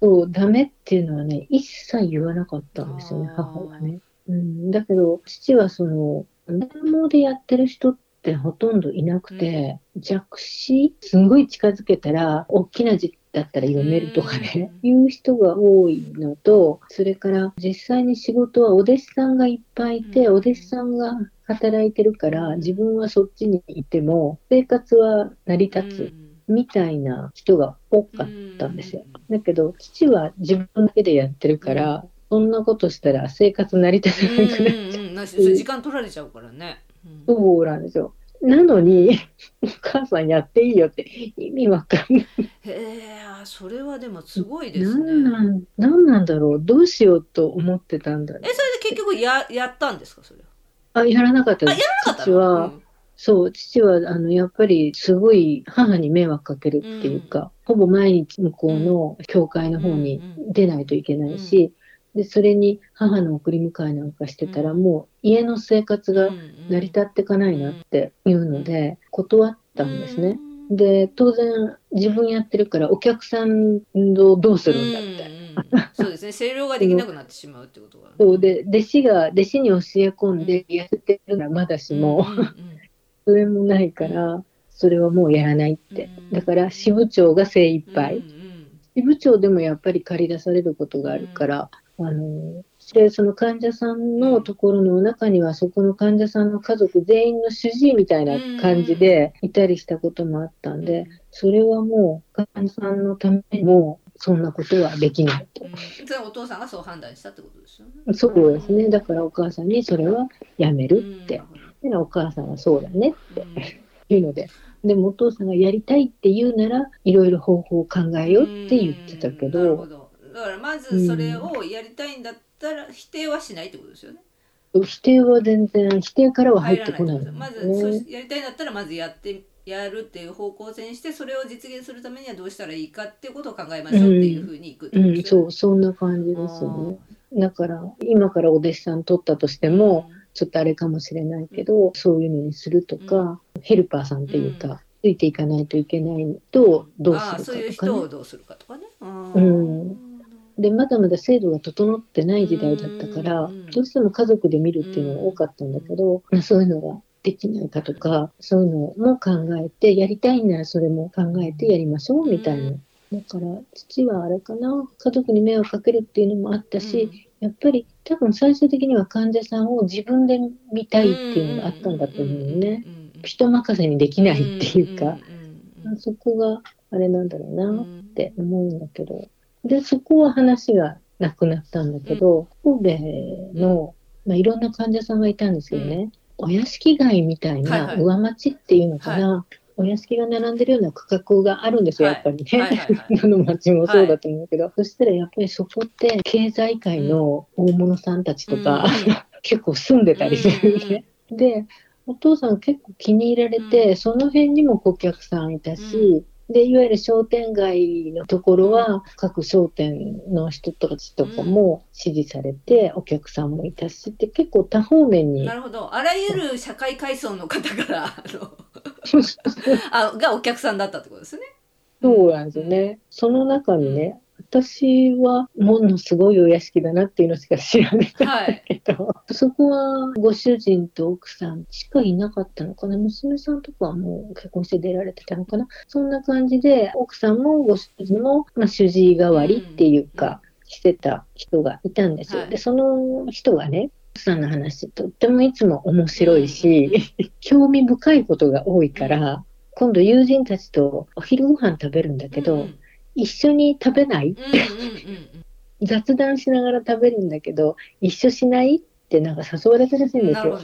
S2: そう、ダメっていうのはね、一切言わなかったんですよね、母はね。うん、だけど、父はその、年毛でやってる人っってほとんどいなくて、うん、弱視すんごい近づけたら、大きな字だったら読めるとかね、うん、いう人が多いのと、それから実際に仕事はお弟子さんがいっぱいいて、お弟子さんが働いてるから、自分はそっちにいても、生活は成り立つ。みたいな人が多かったんですよ。だけど、父は自分だけでやってるから、そんなことしたら生活成り立たなくなっちゃう。うんうん、
S1: 時間取られちゃうからね。
S2: そうなんですよ。なのに、お母さんやっていいよって意味わかんない。
S1: へえ、それはでもすごいですね。
S2: なんなんなんなんだろう。どうしようと思ってたんだ
S1: え、それで結局ややったんですかそれ
S2: あ、やらなかった
S1: です。あ、やらなかった
S2: 父は、うん、そう、父は、あの、やっぱりすごい母に迷惑かけるっていうか、うん、ほぼ毎日向こうの教会の方に出ないといけないし、で、それに母の送り迎えなんかしてたら、もう家の生活が成り立っていかないなっていうので、断ったんですね。で、当然自分やってるからお客さんをどうするんだみたい
S1: な。そうですね。声量ができなくなってしまうってことは。
S2: そうで、弟子が、弟子に教え込んでやってるならまだしも、それもないから、それはもうやらないって。だから支部長が精一杯。支部長でもやっぱり借り出されることがあるから、あの、で、その患者さんのところの中には、そこの患者さんの家族全員の主治医みたいな感じでいたりしたこともあったんで、それはもう患者さんのためにも、そんなことはできないと。
S1: それお父さんがそう判断したってことですよね。
S2: そうですね。だからお母さんにそれはやめるって。で、お母さんはそうだねっていうので。でもお父さんがやりたいって言うなら、いろいろ方法を考えようって言ってたけど。
S1: どだからまずそれをやりたいんだったら否定はしないってことですよね。
S2: 否定は全然否定からは入ってこない、ね、
S1: まずそうやりたいんだったらまずやってやるっていう方向性にしてそれを実現するためにはどうしたらいいかっていうことを考えましょうっていうふうにいく
S2: ね、うんうん、そうそんな感じですよね。だから今からお弟子さん取ったとしても、ちょっとあれかもしれないけど、そういうのにするとか、ヘルパーさんっていうか、ついていかないといけないとどうするかとか、ね、そういう人
S1: をどうするかとかね。
S2: うん、でまだまだ制度が整ってない時代だったから、どうしても家族で見るっていうのが多かったんだけど、そういうのができないかとかそういうのも考えてやりたいならそれも考えてやりましょうみたいな。だから父はあれかな家族に迷惑かけるっていうのもあったし、やっぱり多分最終的には患者さんを自分で見たいっていうのがあったんだと思うね。人任せにできないっていうか、そこがあれなんだろうなって思うんだけど。で、そこは話がなくなったんだけど、神戸の、まあ、いろんな患者さんがいたんですけどね、お屋敷街みたいな上町っていうのかな、はい。はいお屋敷が並んでるような区画があるんですよ、やっぱりね。どの町もそうだと思うけど、はい、そしたらやっぱりそこって経済界の大物さんたちとか、うん、結構住んでたりするね。うん、で、お父さん結構気に入られて、うん、その辺にも顧客さんいたし、で、いわゆる商店街のところは、各商店の人たちとかも支持されて、お客さんもいたし、で、結構多方面に。
S1: なるほど。あらゆる社会階層の方から、あの、あがお客さんだったってことですね。
S2: そうなんですよね。その中にね、私はものすごいお屋敷だなっていうのしか知らなかったけど、はい、そこはご主人と奥さんしかいなかったのかな。娘さんとかはもう結婚して出られてたのかな。そんな感じで奥さんもご主人も、まあ、主治医代わりっていうか、してた人がいたんですよ。はい、でその人がね奥さんの話とってもいつも面白いし、興味深いことが多いから、今度友人たちとお昼ご飯食べるんだけど、うん一緒に食べない、雑談しながら食べるんだけど、一緒しないってなんか誘われてるらしいんですよ。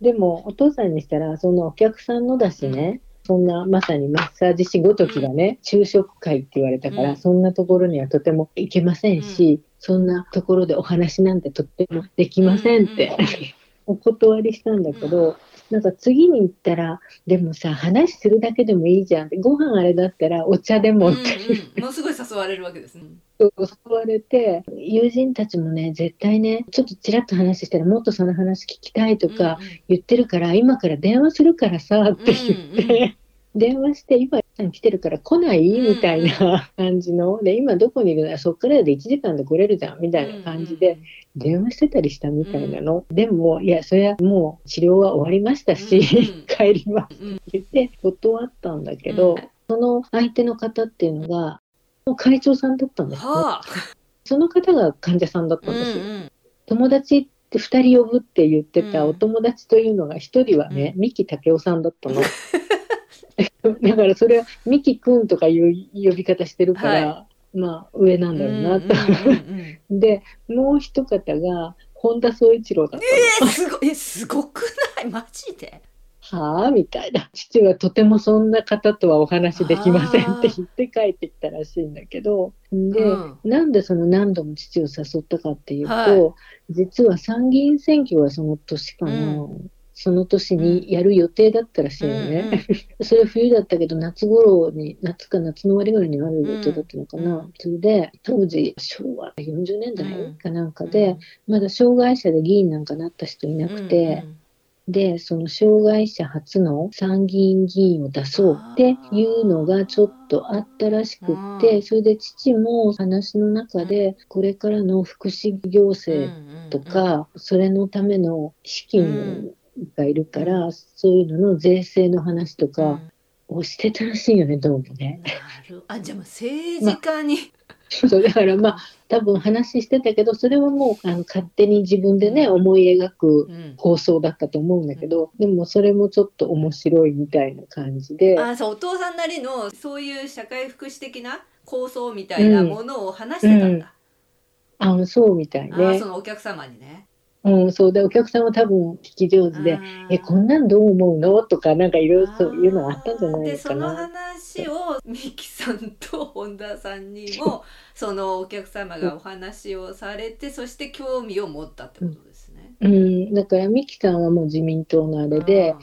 S2: でも、お父さんにしたら、そのお客さんのだしね、そんなまさにマッサージ師ごときがね、昼食会って言われたから、そんなところにはとても行けませんし、そんなところでお話なんてとってもできませんって お断りしたんだけど、なんか次に行ったら、でもさ、話するだけでもいいじゃん。って、ご飯あれだったらお茶でもって、
S1: うんうん、ものすごい誘われるわけですね。
S2: 誘われて、友人たちもね、絶対ね、ちょっとちらっと話したら、もっとその話聞きたいとか言ってるから、うんうん、今から電話するからさって言って、うんうん。電話して、今来てるから来ない？みたいな 感じの、で、今どこにいる？のそっからで1時間で来れるじゃん。みたいな感じで、電話してたりしたみたいなの。でも、いや、それはもう治療は終わりましたし、帰ります。って言って断ったんだけど、その相手の方っていうのが、会長さんだったんですね。はあ、その方が患者さんだったんですよ。友達って2人呼ぶって言ってたお友達というのが1人はね、三木武夫さんだったの。だからそれはミキくんとかいう呼び方してるから、はい、まあ上なんだろうなと。で、もう一方が本田宗一郎だった
S1: の。えー、すごえすごくない？マジで？
S2: はあ？みたいな。父はとてもそんな方とはお話できませんって言って帰ってきたらしいんだけど、で、うん、なんでその何度も父を誘ったかっていうと、はい、実は参議院選挙はその年かな。うんその年にやる予定だったらしいのね。うんうん、それ冬だったけど、夏頃に、夏か夏の終わりぐらいにある予定だったのかな。うん、それで、当時、昭和40年代かなんかで、まだ障害者で議員なんかなった人いなくて、で、その障害者初の参議院議員を出そうっていうのがちょっとあったらしくって、それで父も話の中で、これからの福祉行政とか、それのための資金がいるから、そういうのの税制の話とかをしてたらしいよね、どうもね。
S1: あ、じゃあ政治家に、
S2: そうだからまあ多分話してたけどそれはもうあの勝手に自分でね思い描く放送だったと思うんだけど、うん、でもそれもちょっと面白いみたいな感じで。
S1: あそうお父さんなりのそういう社会福祉的な構想みたいなものを話してたんだ、
S2: うん。うん、あそうみたいね。
S1: そのお客様にね
S2: うん、そうでお客さんは多分聞き上手で「えこんなんどう思うの?」とかなんかいろいろそういうのあったんじゃない。でその
S1: 話をミキさんと本田さんにもそのお客様がお話をされてそして興味を持ったってことですね。
S2: うん、だからミキさんはもう自民党のあれで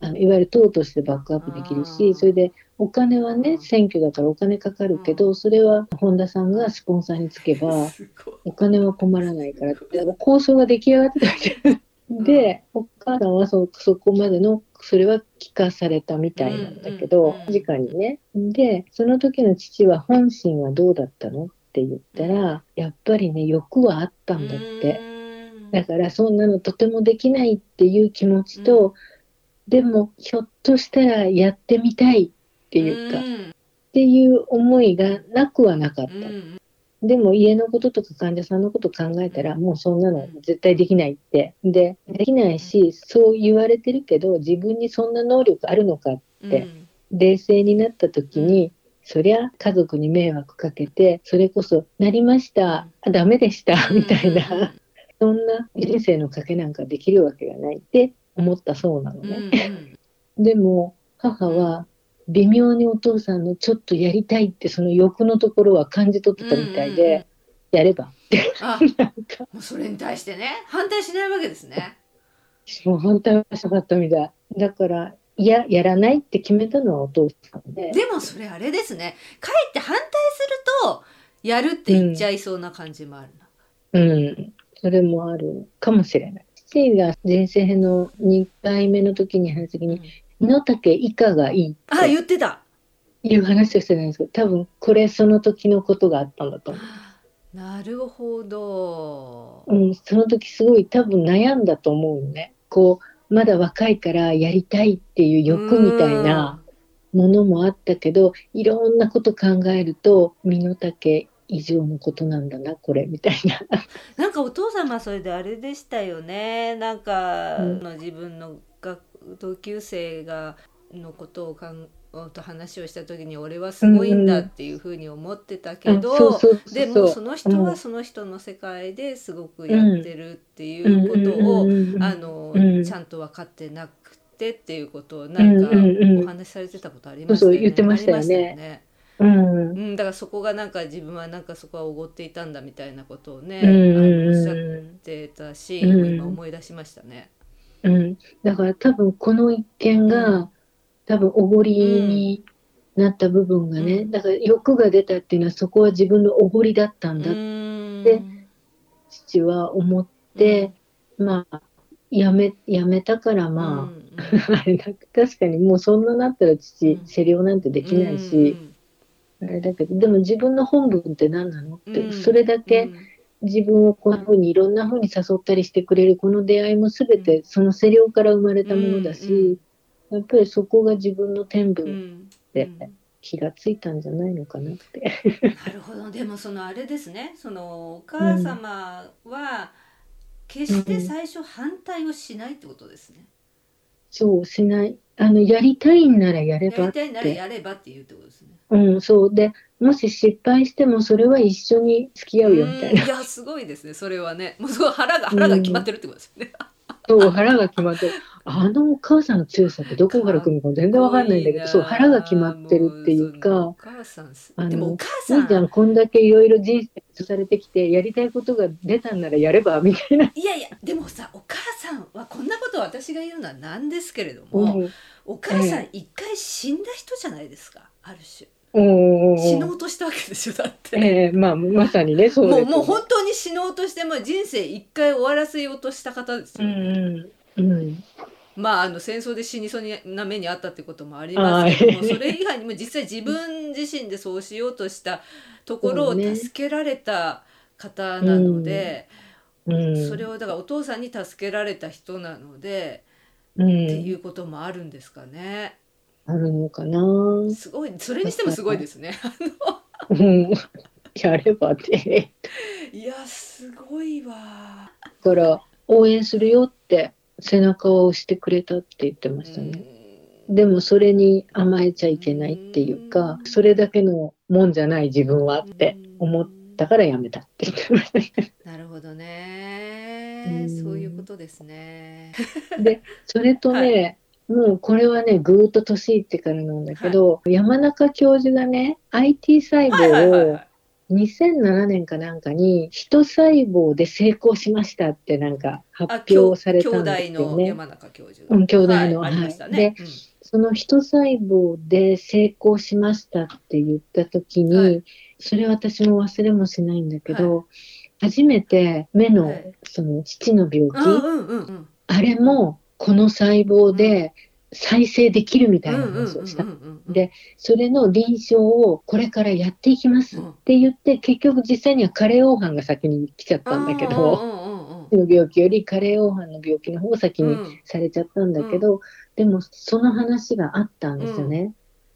S2: あのいわゆる党としてバックアップできるしそれでお金はね選挙だからお金かかるけどそれは本田さんがスポンサーにつけば お金は困らないから構想が出来上がってたわけで、お母さんはそそこまでのそれは聞かされたみたいなんだけど、直にね。でその時の父は本心はどうだったのって言ったらやっぱりね欲はあったんだって。だからそんなのとてもできないっていう気持ちと、でもひょっとしたらやってみたいっていうか、っていう思いがなくはなかった。でも家のこととか患者さんのこと考えたらもうそんなの絶対できないって。で、できないし、そう言われてるけど自分にそんな能力あるのかって、冷静になった時に、そりゃ家族に迷惑かけて、それこそなりました、あダメでした、みたいな、そんな人生の賭けなんかできるわけがない。って思ったそうなのね。でも母は微妙にお父さんのちょっとやりたいってその欲のところは感じ取ってたみたいで、やればって
S1: あもうそれに対してね反対しないわけですね。
S2: もう反対はしなかったみたい。だからいややらないって決めたのはお父さんで。
S1: でもそれあれですねかえって反対するとやるって言っちゃいそうな感じもある
S2: な。うん、うん、それもあるかもしれない。父が前世編の2回目の時に話す時に、身の丈以下がいい？って
S1: あ言ってた
S2: いう話をしてたんですけど多分これその時のことがあったんだと思
S1: う。なるほど。
S2: うん、その時すごい多分悩んだと思うね。こうまだ若いからやりたいっていう欲みたいなものもあったけどいろんなこと考えると身の丈以上のことなんだなこれみたいな。
S1: なんかお父様それであれでしたよね。なんか、の自分の学同級生がのことをかんと話をした時に俺はすごいんだっていうふうに思ってたけど、でもその人はその人の世界ですごくやってるっていうことを、あのちゃんと分かってなくてっていうことをなんかお話しされてたことありましたよね。
S2: 言ってましたよね。うん、
S1: うん、だからそこがなんか自分はなんかそこはおごっていたんだみたいなことをね、あのおっしゃってたシーンを今思い出しましたね。
S2: うん、だから多分この一件が、多分おごりになった部分がね、だから欲が出たっていうのはそこは自分のおごりだったんだって父は思って、まあやめやめたからまあ、あれだ確かにもうそんななったら父施療なんてできないし、あれだけどでも自分の本分って何なの？って、それだけ、自分をこんな風にいろんな風に誘ったりしてくれるこの出会いも全てそのセリオから生まれたものだし、やっぱりそこが自分の天分で気がついたんじゃないのかなって。
S1: なるほど。でもそのあれですね。そのお母様は決して最初反対をしないってことですね。うん、
S2: そうしない。あのやりたいんならやれば
S1: やりたいならやればっていうってことですね。
S2: うん、そう。でもし失敗してもそれは一緒に付き合うよみたいな。
S1: いやすごいですねそれはね。もうすごい腹が腹が決まってるってことですよね。
S2: そう腹が決まってる。あのお母さんの強さってどこから来るのか全然わかんないんだけどそう腹が決まってるっていうか
S1: あのでもお母
S2: さん。いいじゃんこんだけいろいろ人生されてきてやりたいことが出たんならやればみたいな。い
S1: やいやでもさお母さんはこんなこと私が言うのはなんですけれども、うん、お母さん一回死んだ人じゃないですかある種。死のうとしたわけでしょだって、
S2: えー、まあまさにね
S1: そうもうもう本当に死のうとしても人生一回終わらせようとした方ですよ、
S2: うんうん、
S1: まああの戦争で死にそうな目にあったってこともありますけどもそれ以外にも実際自分自身でそうしようとしたところを助けられた方なので、そ、ね,、れをだからお父さんに助けられた人なので、っていうこともあるんですかね。
S2: あるのかな。
S1: すごい、それにしてもすごいですね。
S2: うん、やればって
S1: いや、すごいわ。
S2: だから応援するよって背中を押してくれたって言ってましたね。でもそれに甘えちゃいけないっていうか、それだけのもんじゃない自分はって思ったからやめたって言ってました。
S1: なるほどね。そういうことですね。
S2: で、それとね、はいもうこれはね、ぐーっと年いってからなんだけど、はい、山中教授がね、IT 細胞を2007年かなんかに、人細胞で成功しましたってなんか発表されたんですよね。
S1: 山中教授。
S2: うん、兄弟の。はい。ね、で、うん、その人細胞で成功しましたって言った時に、はい、それ私も忘れもしないんだけど、はい、初めて目の、その父の病気、あれもこの細胞で再生できるみたいな話をした。で、それの臨床をこれからやっていきますって言って、結局実際には加齢黄斑が先に来ちゃったんだけど、の病気より加齢黄斑の病気の方を先にされちゃったんだけど、でもその話があったんですよね。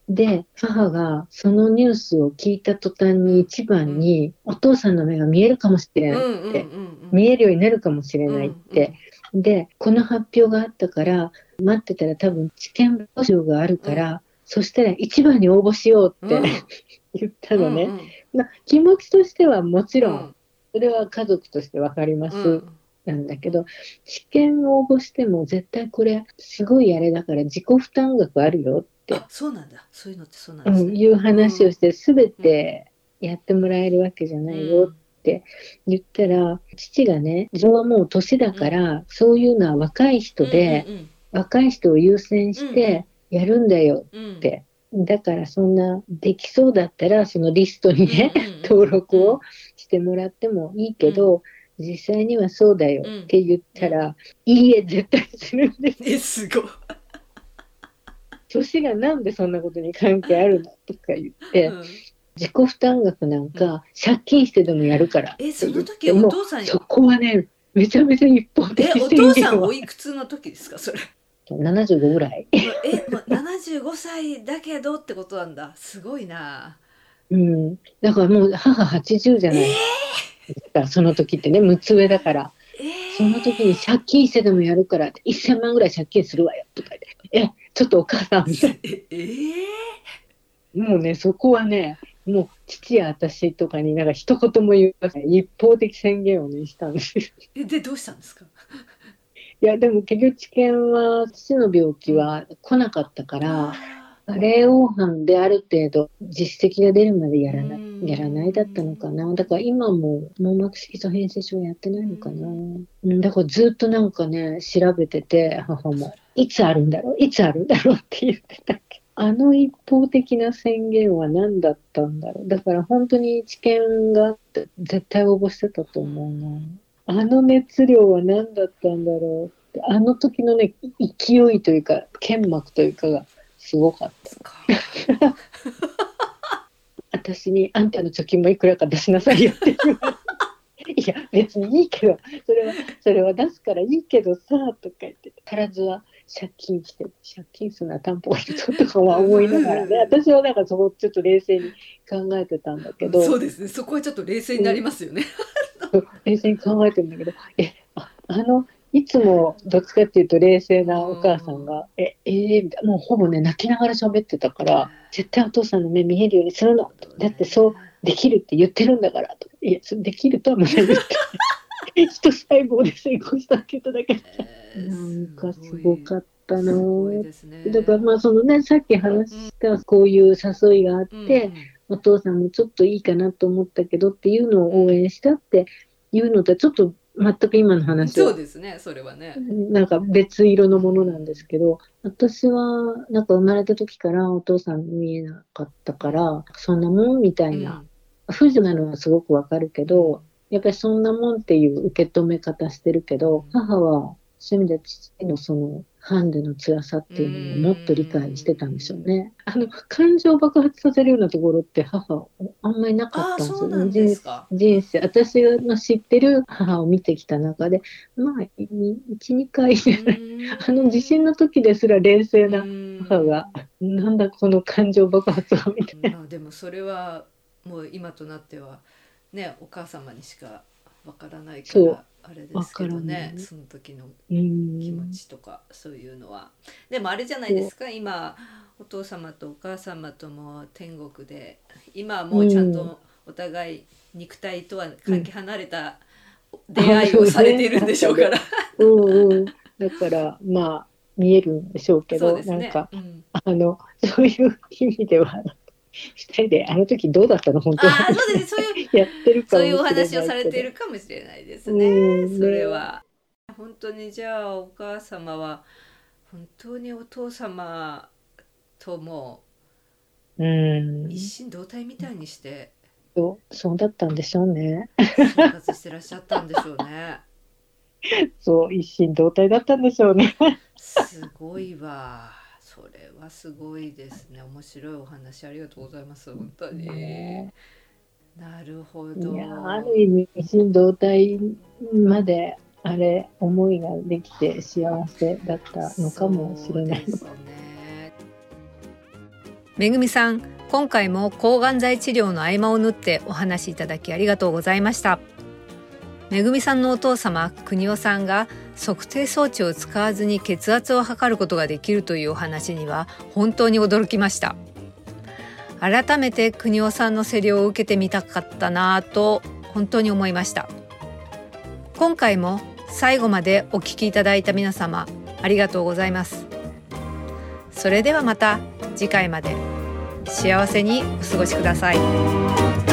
S2: で、母がそのニュースを聞いた途端に一番に、お父さんの目が見えるかもしれないって、見えるようになるかもしれないってで、この発表があったから、待ってたら多分治験募集があるから、うん、そしたら一番に応募しようって、うん、言ったのね、うんうん、まあ。気持ちとしてはもちろん、それは家族としてわかります。なんだけど、試験応募しても絶対これ、すごいあれだから自己負担額あるよって。
S1: そうなんだ。そういうのってそうなんです
S2: ね。うん、いう話をして、すべてやってもらえるわけじゃないよっって言ったら、父がね、自分はもう年だから、そういうのは若い人で、若い人を優先してやるんだよって。だからそんなできそうだったらそのリストにね、登録をしてもらってもいいけど、実際にはそうだよって言ったら、いいえ絶対するんです。
S1: えすごい。
S2: 年がなんでそんなことに関係あるのとか言って、自己負担額なんか借金してでもやるから。
S1: えその時お父さん
S2: そこはねめちゃめちゃ一方的
S1: えお父さんおいくつの時ですかそれ
S2: ？75ぐらい。
S1: え、ま、75歳だけどってことなんだ。すごいな。
S2: うん。だからもう母80じゃない。ですか、えー、その時ってね6つ上だから、えー、その時に借金してでもやるから1000万ぐらい借金するわよとか言って。えちょっとお母さんみたい。なええー、もうねそこはねもう父や私とかになんか一言も言わない一方的宣言をねしたんです
S1: えでどうしたんですか？
S2: いやでも結局治験は父の病気は来なかったから加齢黄斑である程度実績が出るまでやらないやらないだったのかな。だから今も網膜色素変性症やってないのかな。だからずっとなんかね調べてて母もいつあるんだろういつあるんだろうって言ってたあの一方的な宣言は何だったんだろう？だから本当に知見があって絶対応募してたと思うな。あの熱量は何だったんだろうって。あの時のね、勢いというか、剣幕というかがすごかった。私にあんたの貯金もいくらか出しなさいよって言われて。いや別にいいけどそれはそれは出すからいいけどさとか言って唐津は借金して借金するのは担保がいるぞとかは思いながらね。私はなんかそこちょっと冷静に考えてたんだけど。
S1: そうですね。そこはちょっと冷静になりますよね、
S2: うん、冷静に考えてるんだけど。えああのいつもどっちかっていうと冷静なお母さんが「ええー、もうほぼね泣きながら喋ってたから絶対お父さんの目見えるようにするの」だってそうできるって言ってるんだから」と「いやできるとは思わない」人細胞で成功したって言っただけ、えー、なんかすごかったな、ね、だからまあそのねさっき話したこういう誘いがあって、うん。お父さんもちょっといいかなと思ったけどっていうのを応援したっていうのとちょっと全く今の話。
S1: そうですねそれはね。
S2: なんか別色のものなんですけど私はなんか生まれた時からお父さん見えなかったからそんなもんみたいな、うん、不自由なのはすごくわかるけどやっぱりそんなもんっていう受け止め方してるけど母はそういう意味で父のそのハンデの辛さっていうのをもっと理解してたんでしょうね。あの感情を爆発させるようなところって母あんまりなかったんですよ人生私の知ってる母を見てきた中でまあ12回 あの地震の時ですら冷静な母がなんだこの感情爆発はみたいな。
S1: でもそれはもう今となってはねお母様にしかわからないからあれですけどねその時の気持ちとかそういうのは。でもあれじゃないですか今お父様とお母様とも天国で今はもうちゃんとお互い肉体とはかけ離れた出会いをされてるんでしょうから。
S2: うんうん、だからまあ見えるんでしょうけど、ね、なんか、うん、あのそういう意味では二人であの時どうだったの？本当
S1: あそうですそういう やってるかそういうお話をされているかもしれないですね。それは本当にじゃあお母様は本当にお父様とも一心同体みたいにして、
S2: そうそうだったんでしょうね。
S1: 生活してらっしゃったんでしょうね。
S2: そう一心同体だったんでしょうね。
S1: すごいわ。それはすごいですね。面白いお話ありがとうございます。本当に、ね、なるほど。
S2: ある意味一心同体まであれ思いができて幸せだったのかもしれない。ですね、
S1: めぐみさん今回も抗がん剤治療の合間を縫ってお話しいただきありがとうございましためぐみさんのお父様国夫さんが測定装置を使わずに血圧を測ることができるというお話には本当に驚きました。改めて国尾さんの競りを受けてみたかったなと本当に思いました。今回も最後までお聞きいただいた皆様ありがとうございます。それではまた次回まで。幸せにお過ごしください。